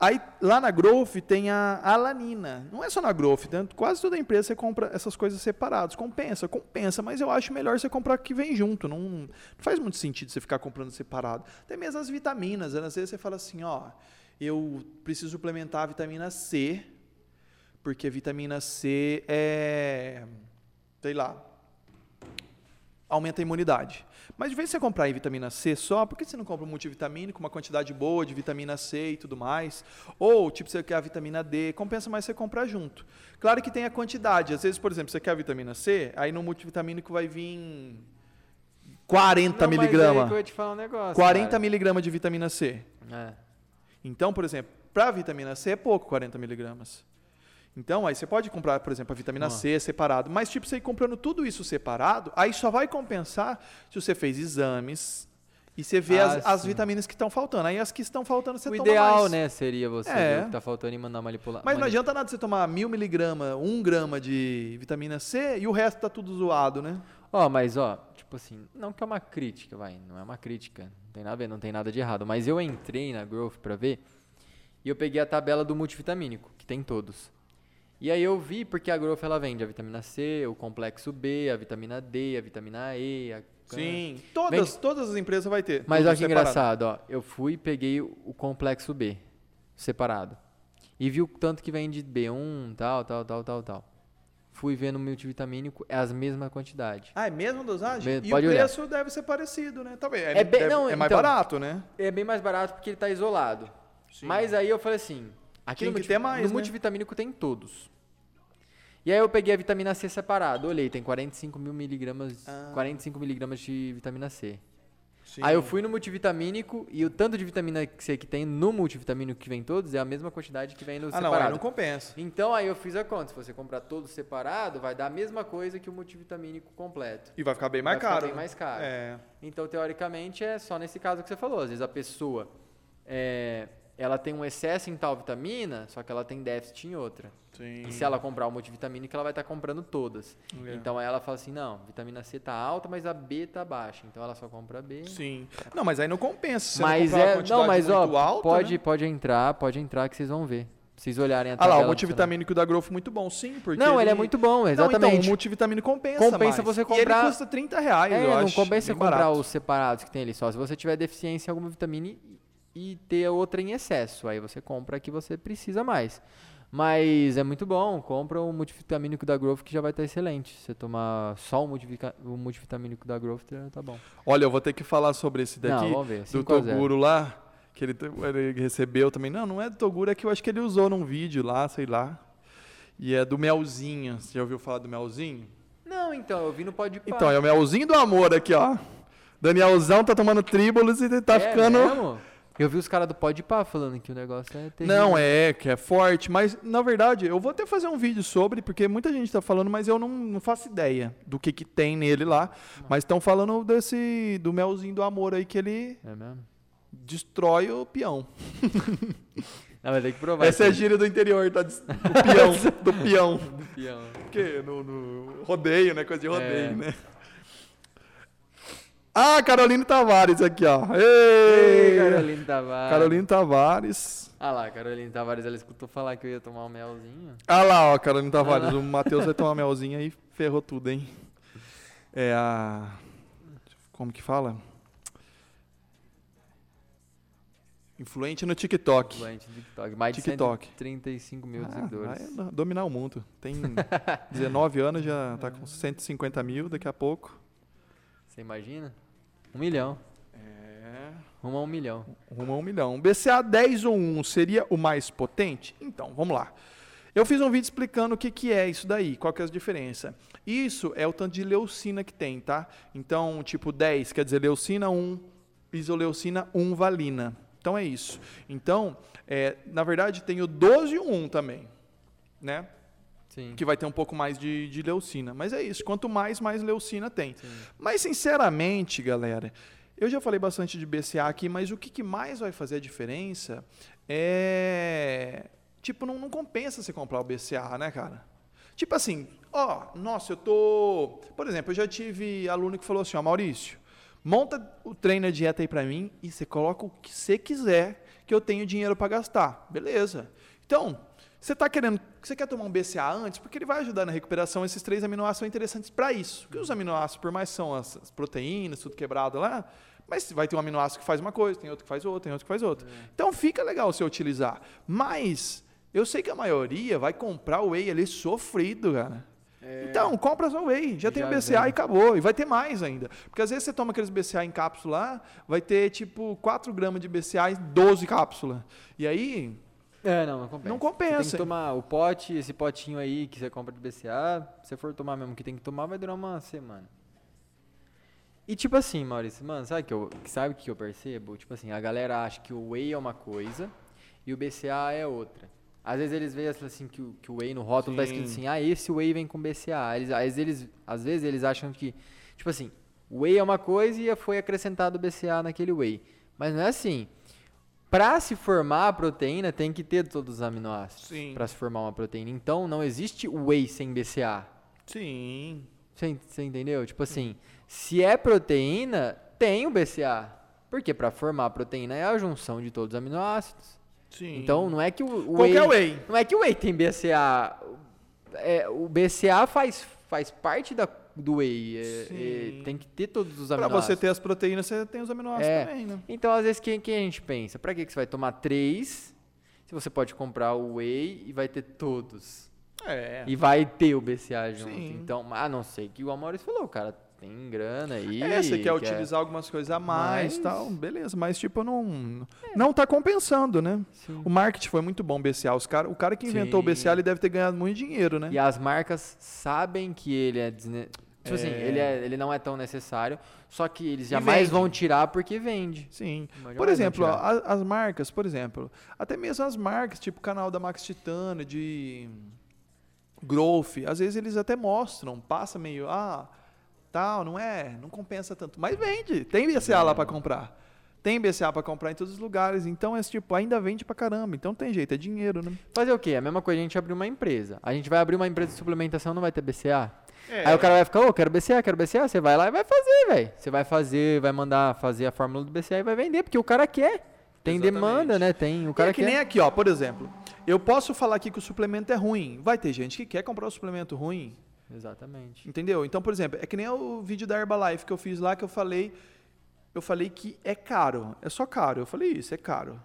Aí lá na Growth tem a alanina. Não é só na Growth, tanto quase toda empresa você compra essas coisas separadas. Compensa, compensa, mas eu acho melhor você comprar que vem junto. Não, não faz muito sentido você ficar comprando separado. Até mesmo as vitaminas, né? às vezes você fala assim, ó, eu preciso suplementar a vitamina C, porque a vitamina C é, sei lá, aumenta a imunidade. Mas de vez em você comprar vitamina C só, por que você não compra um multivitamínico, uma quantidade boa de vitamina C e tudo mais? Ou, tipo, você quer a vitamina D, compensa mais você comprar junto. Claro que tem a quantidade. Às vezes, por exemplo, você quer a vitamina C, aí no multivitamínico vai vir 40 Não, mas aí miligramas. que eu ia te falar um negócio. 40 cara. miligramas de vitamina C. É. Então, por exemplo, para a vitamina C é pouco 40 miligramas. Então, aí você pode comprar, por exemplo, a vitamina Ah. C separado. Mas, tipo, você ir comprando tudo isso separado, aí só vai compensar se você fez exames e você vê Ah, as, as vitaminas que estão faltando. Aí as que estão faltando você O toma ideal, mais. né, seria você É. ver o que tá faltando e mandar manipular. Mas não adianta nada você tomar mil miligramas, um grama de vitamina C e o resto tá tudo zoado, né? Ó, mas ó, tipo assim, não que é uma crítica, vai, não é uma crítica, tem nada a ver, não tem nada de errado, mas eu entrei na Growth pra ver e eu peguei a tabela do multivitamínico, que tem todos. E aí eu vi porque a Growth ela vende a vitamina C, o complexo B, a vitamina D, a vitamina E, a Sim. Todas, todas as empresas vai ter. Mas olha que engraçado, ó. Eu fui e peguei o complexo B, separado. E vi o tanto que vem de B1, tal, tal, tal, tal, tal. Fui ver no multivitamínico, é as mesma quantidade. Ah, é mesmo dosagem? Me- e o olhar. preço deve ser parecido, né? Talvez. É, É bem- deve- não, é mais então. barato, né? É bem mais barato porque ele tá isolado. Sim. Mas aí eu falei assim, aqui no, multi- mais, no né? multivitamínico tem todos. E aí eu peguei a vitamina C separado, olhei, tem 45 mil miligramas, Ah. 45 miligramas de vitamina C. Sim. Aí eu fui no multivitamínico e o tanto de vitamina C que tem no multivitamínico que vem todos é a mesma quantidade que vem no Ah, não, separado. aí não compensa. Então aí eu fiz a conta, se você comprar todo separado, vai dar a mesma coisa que o multivitamínico completo. E vai ficar bem mais Vai ficar caro. bem né? mais caro. É. Então, teoricamente, é só nesse caso que você falou. Às vezes a pessoa é, ela tem um excesso em tal vitamina, só que ela tem déficit em outra. Sim. E se ela comprar o multivitamínico, ela vai estar comprando todas. É. Então aí ela fala assim, não, vitamina C tá alta, mas a B tá baixa. Então ela só compra a B. Sim. Não, mas aí não compensa. Mas não é, não, mas ó, alta, pode, né? pode entrar, pode entrar que vocês vão ver. Vocês olharem a Ah lá, o multivitamínico da Growth muito bom, sim, porque Não, ele é muito bom, Não, então, exatamente. o multivitamínico compensa Compensa mais. você E comprar- ele custa 30 reais, É, eu não acho. compensa bem comprar barato. os separados que tem ali só. Se você tiver deficiência em alguma vitamina e, ter outra em excesso, aí você compra a que você precisa mais. Mas é muito bom, compra o multivitamínico da Growth que já vai estar excelente. Você tomar só o, o multivitamínico da Growth, já tá bom. Olha, eu vou ter que falar sobre esse daqui, Não, ver. do 5 a 0. Toguro lá, que ele, ele recebeu também. Não, não é do Toguro, é que eu acho que ele usou num vídeo lá, sei lá. E é do Melzinho. Você já ouviu falar do Melzinho? Não, então, eu vi no Pode Então, é o Melzinho do amor aqui, ó. Danielzão tá tomando tríbolos e tá ficando... Mesmo? Eu vi os caras do Pode Pá falando que o negócio é terrível. Não, é, que é forte, mas na verdade eu vou até fazer um vídeo sobre, porque muita gente tá falando, mas eu não, não faço ideia do que que tem nele lá. Mas estão falando desse, do melzinho do amor aí, que ele É mesmo? destrói o peão. Não, vai ter que provar. Essa é a gíria do interior, tá? Do peão, do peão. do peão. Porque no, no rodeio, né? Coisa de rodeio, É. né? Ah, Caroline Tavares aqui, ó. Ei, Ei, Carolina Tavares. Caroline Tavares. Ah lá, Carolina Tavares, ela escutou falar que eu ia tomar um melzinho. Ah lá, ó, Caroline Tavares. O Matheus vai tomar melzinha e ferrou tudo, hein? É a. Como que fala? Influente no TikTok. Influente do TikTok. Mais de TikTok. 135 mil Ah, seguidores. vai do- dominar o mundo. Tem 19 anos, já tá com 150 mil daqui a pouco. Você imagina? Um milhão. É. Rumo a um milhão. Rumo a um milhão. BCA 10 ou 1 seria o mais potente? Então, vamos lá. Eu fiz um vídeo explicando o que, que é isso daí, qual que é a diferença. Isso é o tanto de leucina que tem, tá? Então, tipo 10 quer dizer leucina 1, isoleucina 1 valina. Então é isso. Então, é, na verdade, tem o 12 e o 1 também, né? Sim. Que vai ter um pouco mais de, de leucina. Mas é isso, quanto mais, mais leucina tem. Sim. Mas, sinceramente, galera, eu já falei bastante de BCA aqui, mas o que, que mais vai fazer a diferença é. Tipo, não, não compensa você comprar o BCA, né, cara? Tipo assim, ó, nossa, eu tô. Por exemplo, eu já tive aluno que falou assim: ó, Maurício, monta o treino a dieta aí pra mim e você coloca o que você quiser que eu tenho dinheiro pra gastar. Beleza. Então, você tá querendo. Você quer tomar um BCA antes? Porque ele vai ajudar na recuperação. Esses três aminoácidos são interessantes para isso. Porque os aminoácidos, por mais são as, as proteínas, tudo quebrado lá, mas vai ter um aminoácido que faz uma coisa, tem outro que faz outra, tem outro que faz outra. Então fica legal você utilizar. Mas eu sei que a maioria vai comprar o whey ali sofrido, cara. Então, compra só o whey, já tem o Já BCA vem. e acabou. E vai ter mais ainda. Porque às vezes você toma aqueles BCA em cápsula lá, vai ter tipo 4 gramas de BCA em 12 cápsulas. E aí, É, não, não compensa. Não Você tem compensa. que tomar o pote, esse potinho aí que você compra de BCA, se você for tomar mesmo que tem que tomar, vai durar uma semana. E tipo assim, Maurício, mano, sabe que eu, sabe que eu percebo? Tipo assim, a galera acha que o whey é uma coisa e o BCA é outra. Às vezes eles veem assim que o, que o whey no rótulo tá escrito Sim. assim, ah, esse whey vem com BCA. Eles, às, vezes eles, às vezes eles acham que, tipo assim, o whey é uma coisa e foi acrescentado o BCA naquele whey. Mas não é assim. Pra se formar a proteína, tem que ter todos os aminoácidos. Sim. Pra se formar uma proteína. Então, não existe whey sem BCA. sim. Você, você entendeu? Tipo assim, se é proteína, tem o BCA. Porque pra formar a proteína é a junção de todos os aminoácidos. Sim. Então, não é que o o whey... Qualquer whey. Não é que o whey tem BCA. É, o BCA faz, faz parte da, do whey. é- é, tem que ter todos os Pra aminoácidos. você ter as proteínas, você tem os aminoácidos É. também, né? Então, às vezes, quem, quem a gente pensa? Pra que, que você vai tomar três se você pode comprar o whey e vai ter todos? É. E vai ter o BCA junto. Sim. Então, a não ser que o Amaury falou, cara, tem grana aí. É, você quer utilizar algumas coisas a mais e Mas- tal, beleza. Mas, tipo, não, não tá compensando, né? Sim. O marketing foi muito bom, BCA. Os cara, o cara que inventou Sim. o BCA, ele deve ter ganhado muito dinheiro, né? E as marcas sabem que ele é desne- Tipo assim, ele, é, ele não é tão necessário, só que eles jamais vão tirar porque vende. Sim. Por exemplo, ó, tirar. a- as marcas, por exemplo, até mesmo as marcas, tipo o canal da Max Titânio, de Growth, às vezes eles até mostram, passa meio, ah, tal, não é, não compensa tanto, mas vende, tem BCA lá pra comprar. Tem BCA pra comprar em todos os lugares, então é tipo, ainda vende pra caramba, então tem jeito, é dinheiro, né? Fazer o quê? A mesma coisa a gente abrir uma empresa. A gente vai abrir uma empresa de suplementação, não vai ter BCA? É. Aí o cara vai ficar, ô, quero BCA, quero BCA. Você vai lá e vai fazer, velho. Você vai fazer, vai mandar fazer a fórmula do BCA e vai vender, porque o cara quer. Tem Exatamente. demanda, né? Tem, o cara é que quer. nem aqui, ó, por exemplo, eu posso falar aqui que o suplemento é ruim, vai ter gente que quer comprar o suplemento ruim, Exatamente. Entendeu? Então, por exemplo, é que nem o vídeo da Herbalife que eu fiz lá que eu falei, eu falei que é caro, é só caro. Eu falei isso, é caro.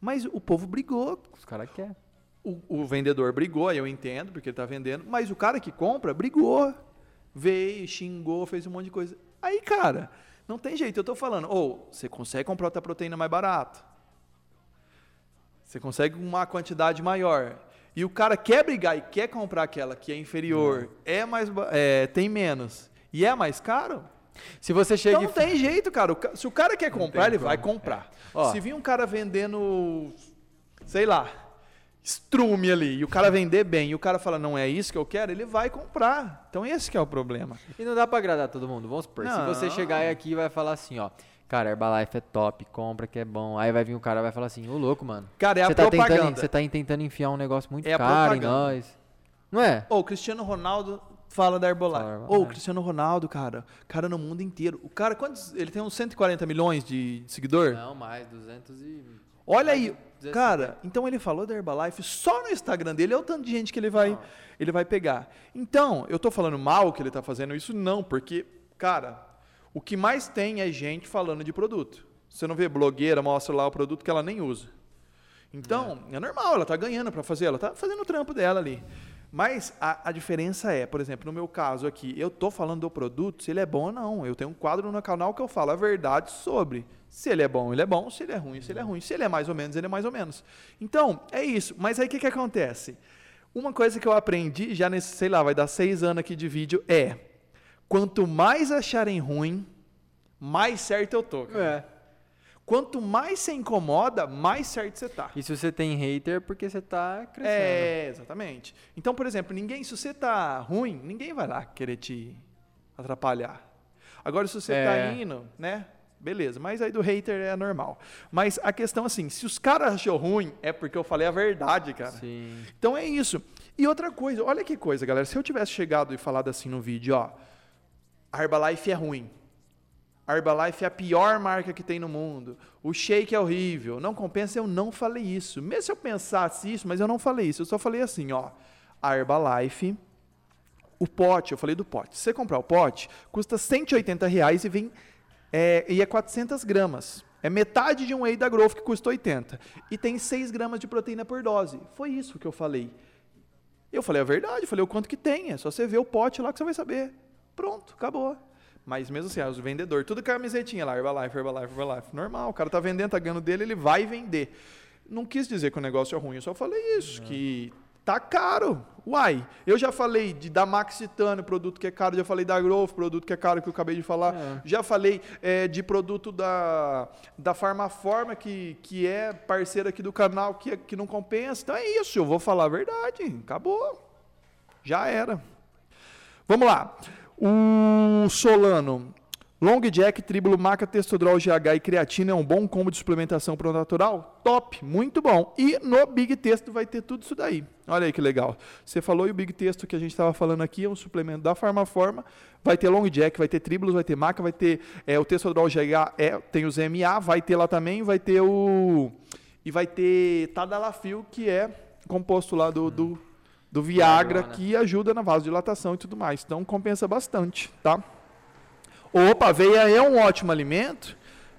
Mas o povo brigou, Os caras querem. o, o vendedor brigou, aí eu entendo porque ele tá vendendo, mas o cara que compra brigou, veio, xingou, fez um monte de coisa. Aí, cara, não tem jeito. Eu tô falando, ou você consegue comprar outra proteína mais barato. Você consegue uma quantidade maior. E o cara quer brigar e quer comprar aquela que é inferior, é mais é, tem menos e é mais caro, Se você chega então não tem jeito, cara. Se o cara quer comprar, ele vai como. comprar. Ó. Se vir um cara vendendo, sei lá, estrume ali, e o cara vender bem, e o cara fala, não é isso que eu quero, ele vai comprar. Então esse que é o problema. E não dá pra agradar todo mundo. Vamos supor, se Não. você chegar aqui e vai falar assim, ó. Cara, Herbalife é top, compra que é bom. Aí vai vir um cara e vai falar assim, ô louco, mano. Cara, é a tá, tentando, propaganda. você tá tentando enfiar um negócio muito É caro em nós. Não é? Ô, o Cristiano Ronaldo fala da Herbalife. Ô, Herbalife. o Cristiano Ronaldo, cara, cara no mundo inteiro. O cara, quantos, ele tem uns 140 milhões de seguidor? Não, mais, 200 e... Olha aí, de 250. cara, então ele falou da Herbalife só no Instagram dele, é o tanto de gente que ele vai, Não. ele vai pegar. Então, eu tô falando mal que ele tá fazendo isso? Não, porque, cara, o que mais tem é gente falando de produto. Você não vê blogueira, mostra lá o produto que ela nem usa. Então, é, normal, ela tá ganhando para fazer, ela tá fazendo o trampo dela ali. Mas a, a diferença é, por exemplo, no meu caso aqui, eu tô falando do produto, se ele é bom ou não. Eu tenho um quadro no canal que eu falo a verdade sobre. Se ele é bom, ele é bom. Se ele é ruim, se ele é ruim. Se ele é mais ou menos, ele é mais ou menos. Então, é isso. Mas aí o que, que acontece? Uma coisa que eu aprendi já nesse, sei lá, vai dar seis anos aqui de vídeo é: quanto mais acharem ruim, mais certo eu tô. cara. É. Quanto mais você incomoda, mais certo você tá. E se você tem hater, é porque você tá crescendo. É, exatamente. Então, por exemplo, ninguém, se você tá ruim, ninguém vai lá querer te atrapalhar. Agora, se você É. tá indo, né? Beleza, mas aí do hater é normal. Mas a questão assim, se os caras achou ruim, é porque eu falei a verdade, cara. Sim. Então é isso. E outra coisa, olha que coisa, galera. Se eu tivesse chegado e falado assim no vídeo, ó, a Herbalife é ruim. A Herbalife é a pior marca que tem no mundo. O shake é horrível. Não compensa, eu não falei isso. Mesmo se eu pensasse isso, mas eu não falei isso. Eu só falei assim, ó. A Herbalife, o pote, eu falei do pote. Se você comprar o pote, custa 180 reais e vem é, e é 400 gramas. É metade de um whey da Growth que custa 80. E tem 6 gramas de proteína por dose. Foi isso que eu falei. Eu falei a verdade, falei o quanto que tem. É só você ver o pote lá que você vai saber. Pronto, acabou. Mas mesmo assim, os vendedores, tudo camisetinha lá, Herbalife, Herbalife, Herbalife. Normal, o cara tá vendendo, tá ganhando dele, ele vai vender. Não quis dizer que o negócio é ruim, eu só falei isso, que tá caro. Uai, eu já falei de da Max Titânio, produto que é caro, já falei da Growth, produto que é caro, que eu acabei de falar. É. Já falei é, de produto da, da Farmaforma, que, que é parceira aqui do canal, que, que não compensa. Então é isso, eu vou falar a verdade. Acabou. Já era. Vamos lá. O Solano. Long Jack, Tribulo, Maca, Testodrol, GH e Creatina é um bom combo de suplementação pro natural? Top, muito bom. E no Big Texto vai ter tudo isso daí. Olha aí que legal. Você falou e o Big Texto que a gente estava falando aqui é um suplemento da Farmaforma. Vai ter Long Jack, vai ter Tribulos, vai ter Maca, vai ter é, o Testodrol GH, é, tem os MA, vai ter lá também, vai ter o... E vai ter Tadalafil, que é composto lá do, do, do Viagra, Viagrona. que ajuda na vasodilatação e tudo mais. Então compensa bastante, tá? Opa, aveia é um ótimo alimento,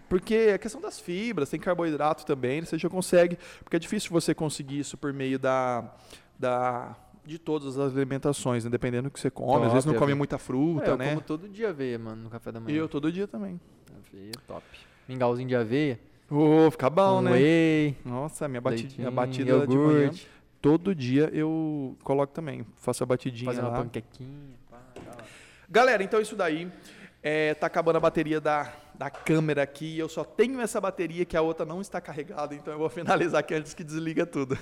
porque a questão das fibras, tem carboidrato também, você já consegue, porque é difícil você conseguir isso por meio da, da de todas as alimentações, né? dependendo do que você come. Às vezes não Top, come aveia. muita É, fruta, eu né? como todo dia aveia, mano, no café da E manhã. eu todo dia também. Aveia, top. Mingauzinho de aveia. Ô, fica bom, um né? whey, Nossa, minha batidinha, a leitinho, batida de manhã, iogurte, todo dia eu coloco também. Faço a batidinha fazer uma lá. panquequinha. Pá. Galera, então isso daí. É, tá acabando a bateria da, da câmera aqui. Eu só tenho essa bateria que a outra não está carregada, então eu vou finalizar aqui antes que desliga tudo.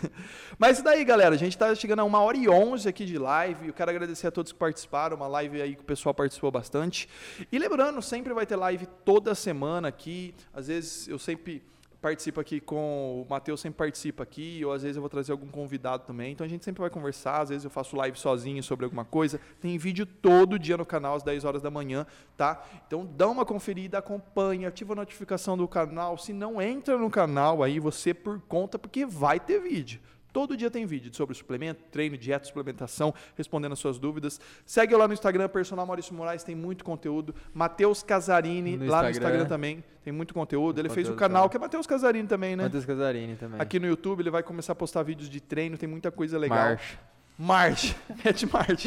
Mas isso daí, galera. A gente está chegando a uma hora e onze aqui de live. Eu quero agradecer a todos que participaram. Uma live aí que o pessoal participou bastante. E lembrando, sempre vai ter live toda semana aqui. Às vezes eu sempre participa aqui com o Matheus sempre participa aqui, ou às vezes eu vou trazer algum convidado também. Então a gente sempre vai conversar, às vezes eu faço live sozinho sobre alguma coisa. Tem vídeo todo dia no canal às 10 horas da manhã, tá? Então dá uma conferida, acompanha, ativa a notificação do canal. Se não entra no canal aí, você por conta, porque vai ter vídeo. Todo dia tem vídeo sobre suplemento, treino, dieta, suplementação, respondendo as suas dúvidas. Segue eu lá no Instagram, Personal Maurício Moraes, tem muito conteúdo. Matheus Casarini, no lá Instagram. no Instagram também, tem muito conteúdo. Ele fez o canal, que é Matheus Casarini também, né? Matheus Casarini também. Aqui no YouTube, ele vai começar a postar vídeos de treino, tem muita coisa legal. Marcha. March, Red March.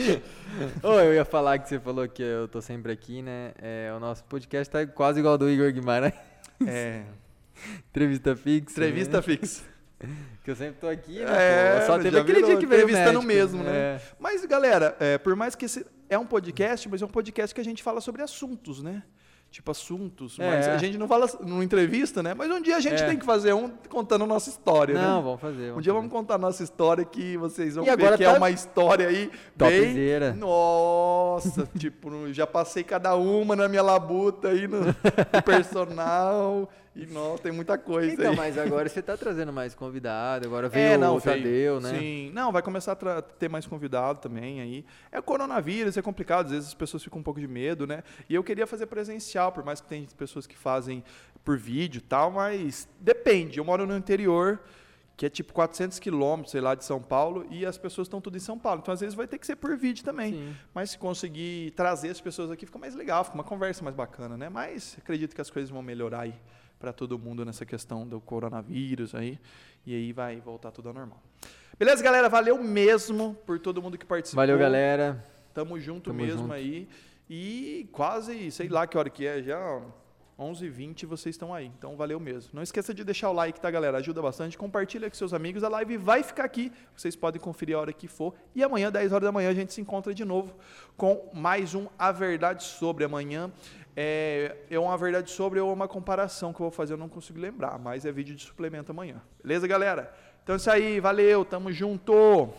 oh, eu ia falar que você falou que eu tô sempre aqui, né? É, o nosso podcast tá quase igual ao do Igor Guimarães. É. Entrevista fixa. Entrevista né? fixa. Que eu sempre tô aqui, né? É, Só teve aquele dia que veio entrevistando mesmo, né? É. Mas, galera, é, por mais que esse é um podcast, mas é um podcast que a gente fala sobre assuntos, né? Tipo, assuntos. É. Mas a gente não fala numa entrevista, né? Mas um dia a gente é. tem que fazer um contando a nossa história, não, né? Não, vamos fazer. Vamos um dia fazer. vamos contar a nossa história que vocês vão e ver que é tá... é uma história aí Topzera. bem... Nossa, tipo, já passei cada uma na minha labuta aí no, no personal... E não, tem muita coisa então, aí. mas agora você está trazendo mais convidado, agora veio é, não, o Tadeu, né? Sim, não, vai começar a ter mais convidado também aí. É coronavírus, é complicado, às vezes as pessoas ficam um pouco de medo, né? E eu queria fazer presencial, por mais que tem pessoas que fazem por vídeo e tal, mas depende. Eu moro no interior, que é tipo 400 quilômetros, sei lá, de São Paulo, e as pessoas estão tudo em São Paulo. Então, às vezes, vai ter que ser por vídeo também. Sim. Mas se conseguir trazer as pessoas aqui, fica mais legal, fica uma conversa mais bacana, né? Mas acredito que as coisas vão melhorar aí para todo mundo nessa questão do coronavírus aí. E aí vai voltar tudo ao normal. Beleza, galera? Valeu mesmo por todo mundo que participou. Valeu, galera. Tamo junto Tamo mesmo junto. aí. E quase, sei lá que hora que é, já 11h20 vocês estão aí. Então valeu mesmo. Não esqueça de deixar o like, tá, galera? Ajuda bastante. Compartilha com seus amigos. A live vai ficar aqui. Vocês podem conferir a hora que for. E amanhã, 10 horas da manhã, a gente se encontra de novo com mais um A Verdade Sobre. Amanhã é, é uma verdade sobre ou uma comparação que eu vou fazer, eu não consigo lembrar, mas é vídeo de suplemento amanhã. Beleza, galera? Então é isso aí, valeu, tamo junto!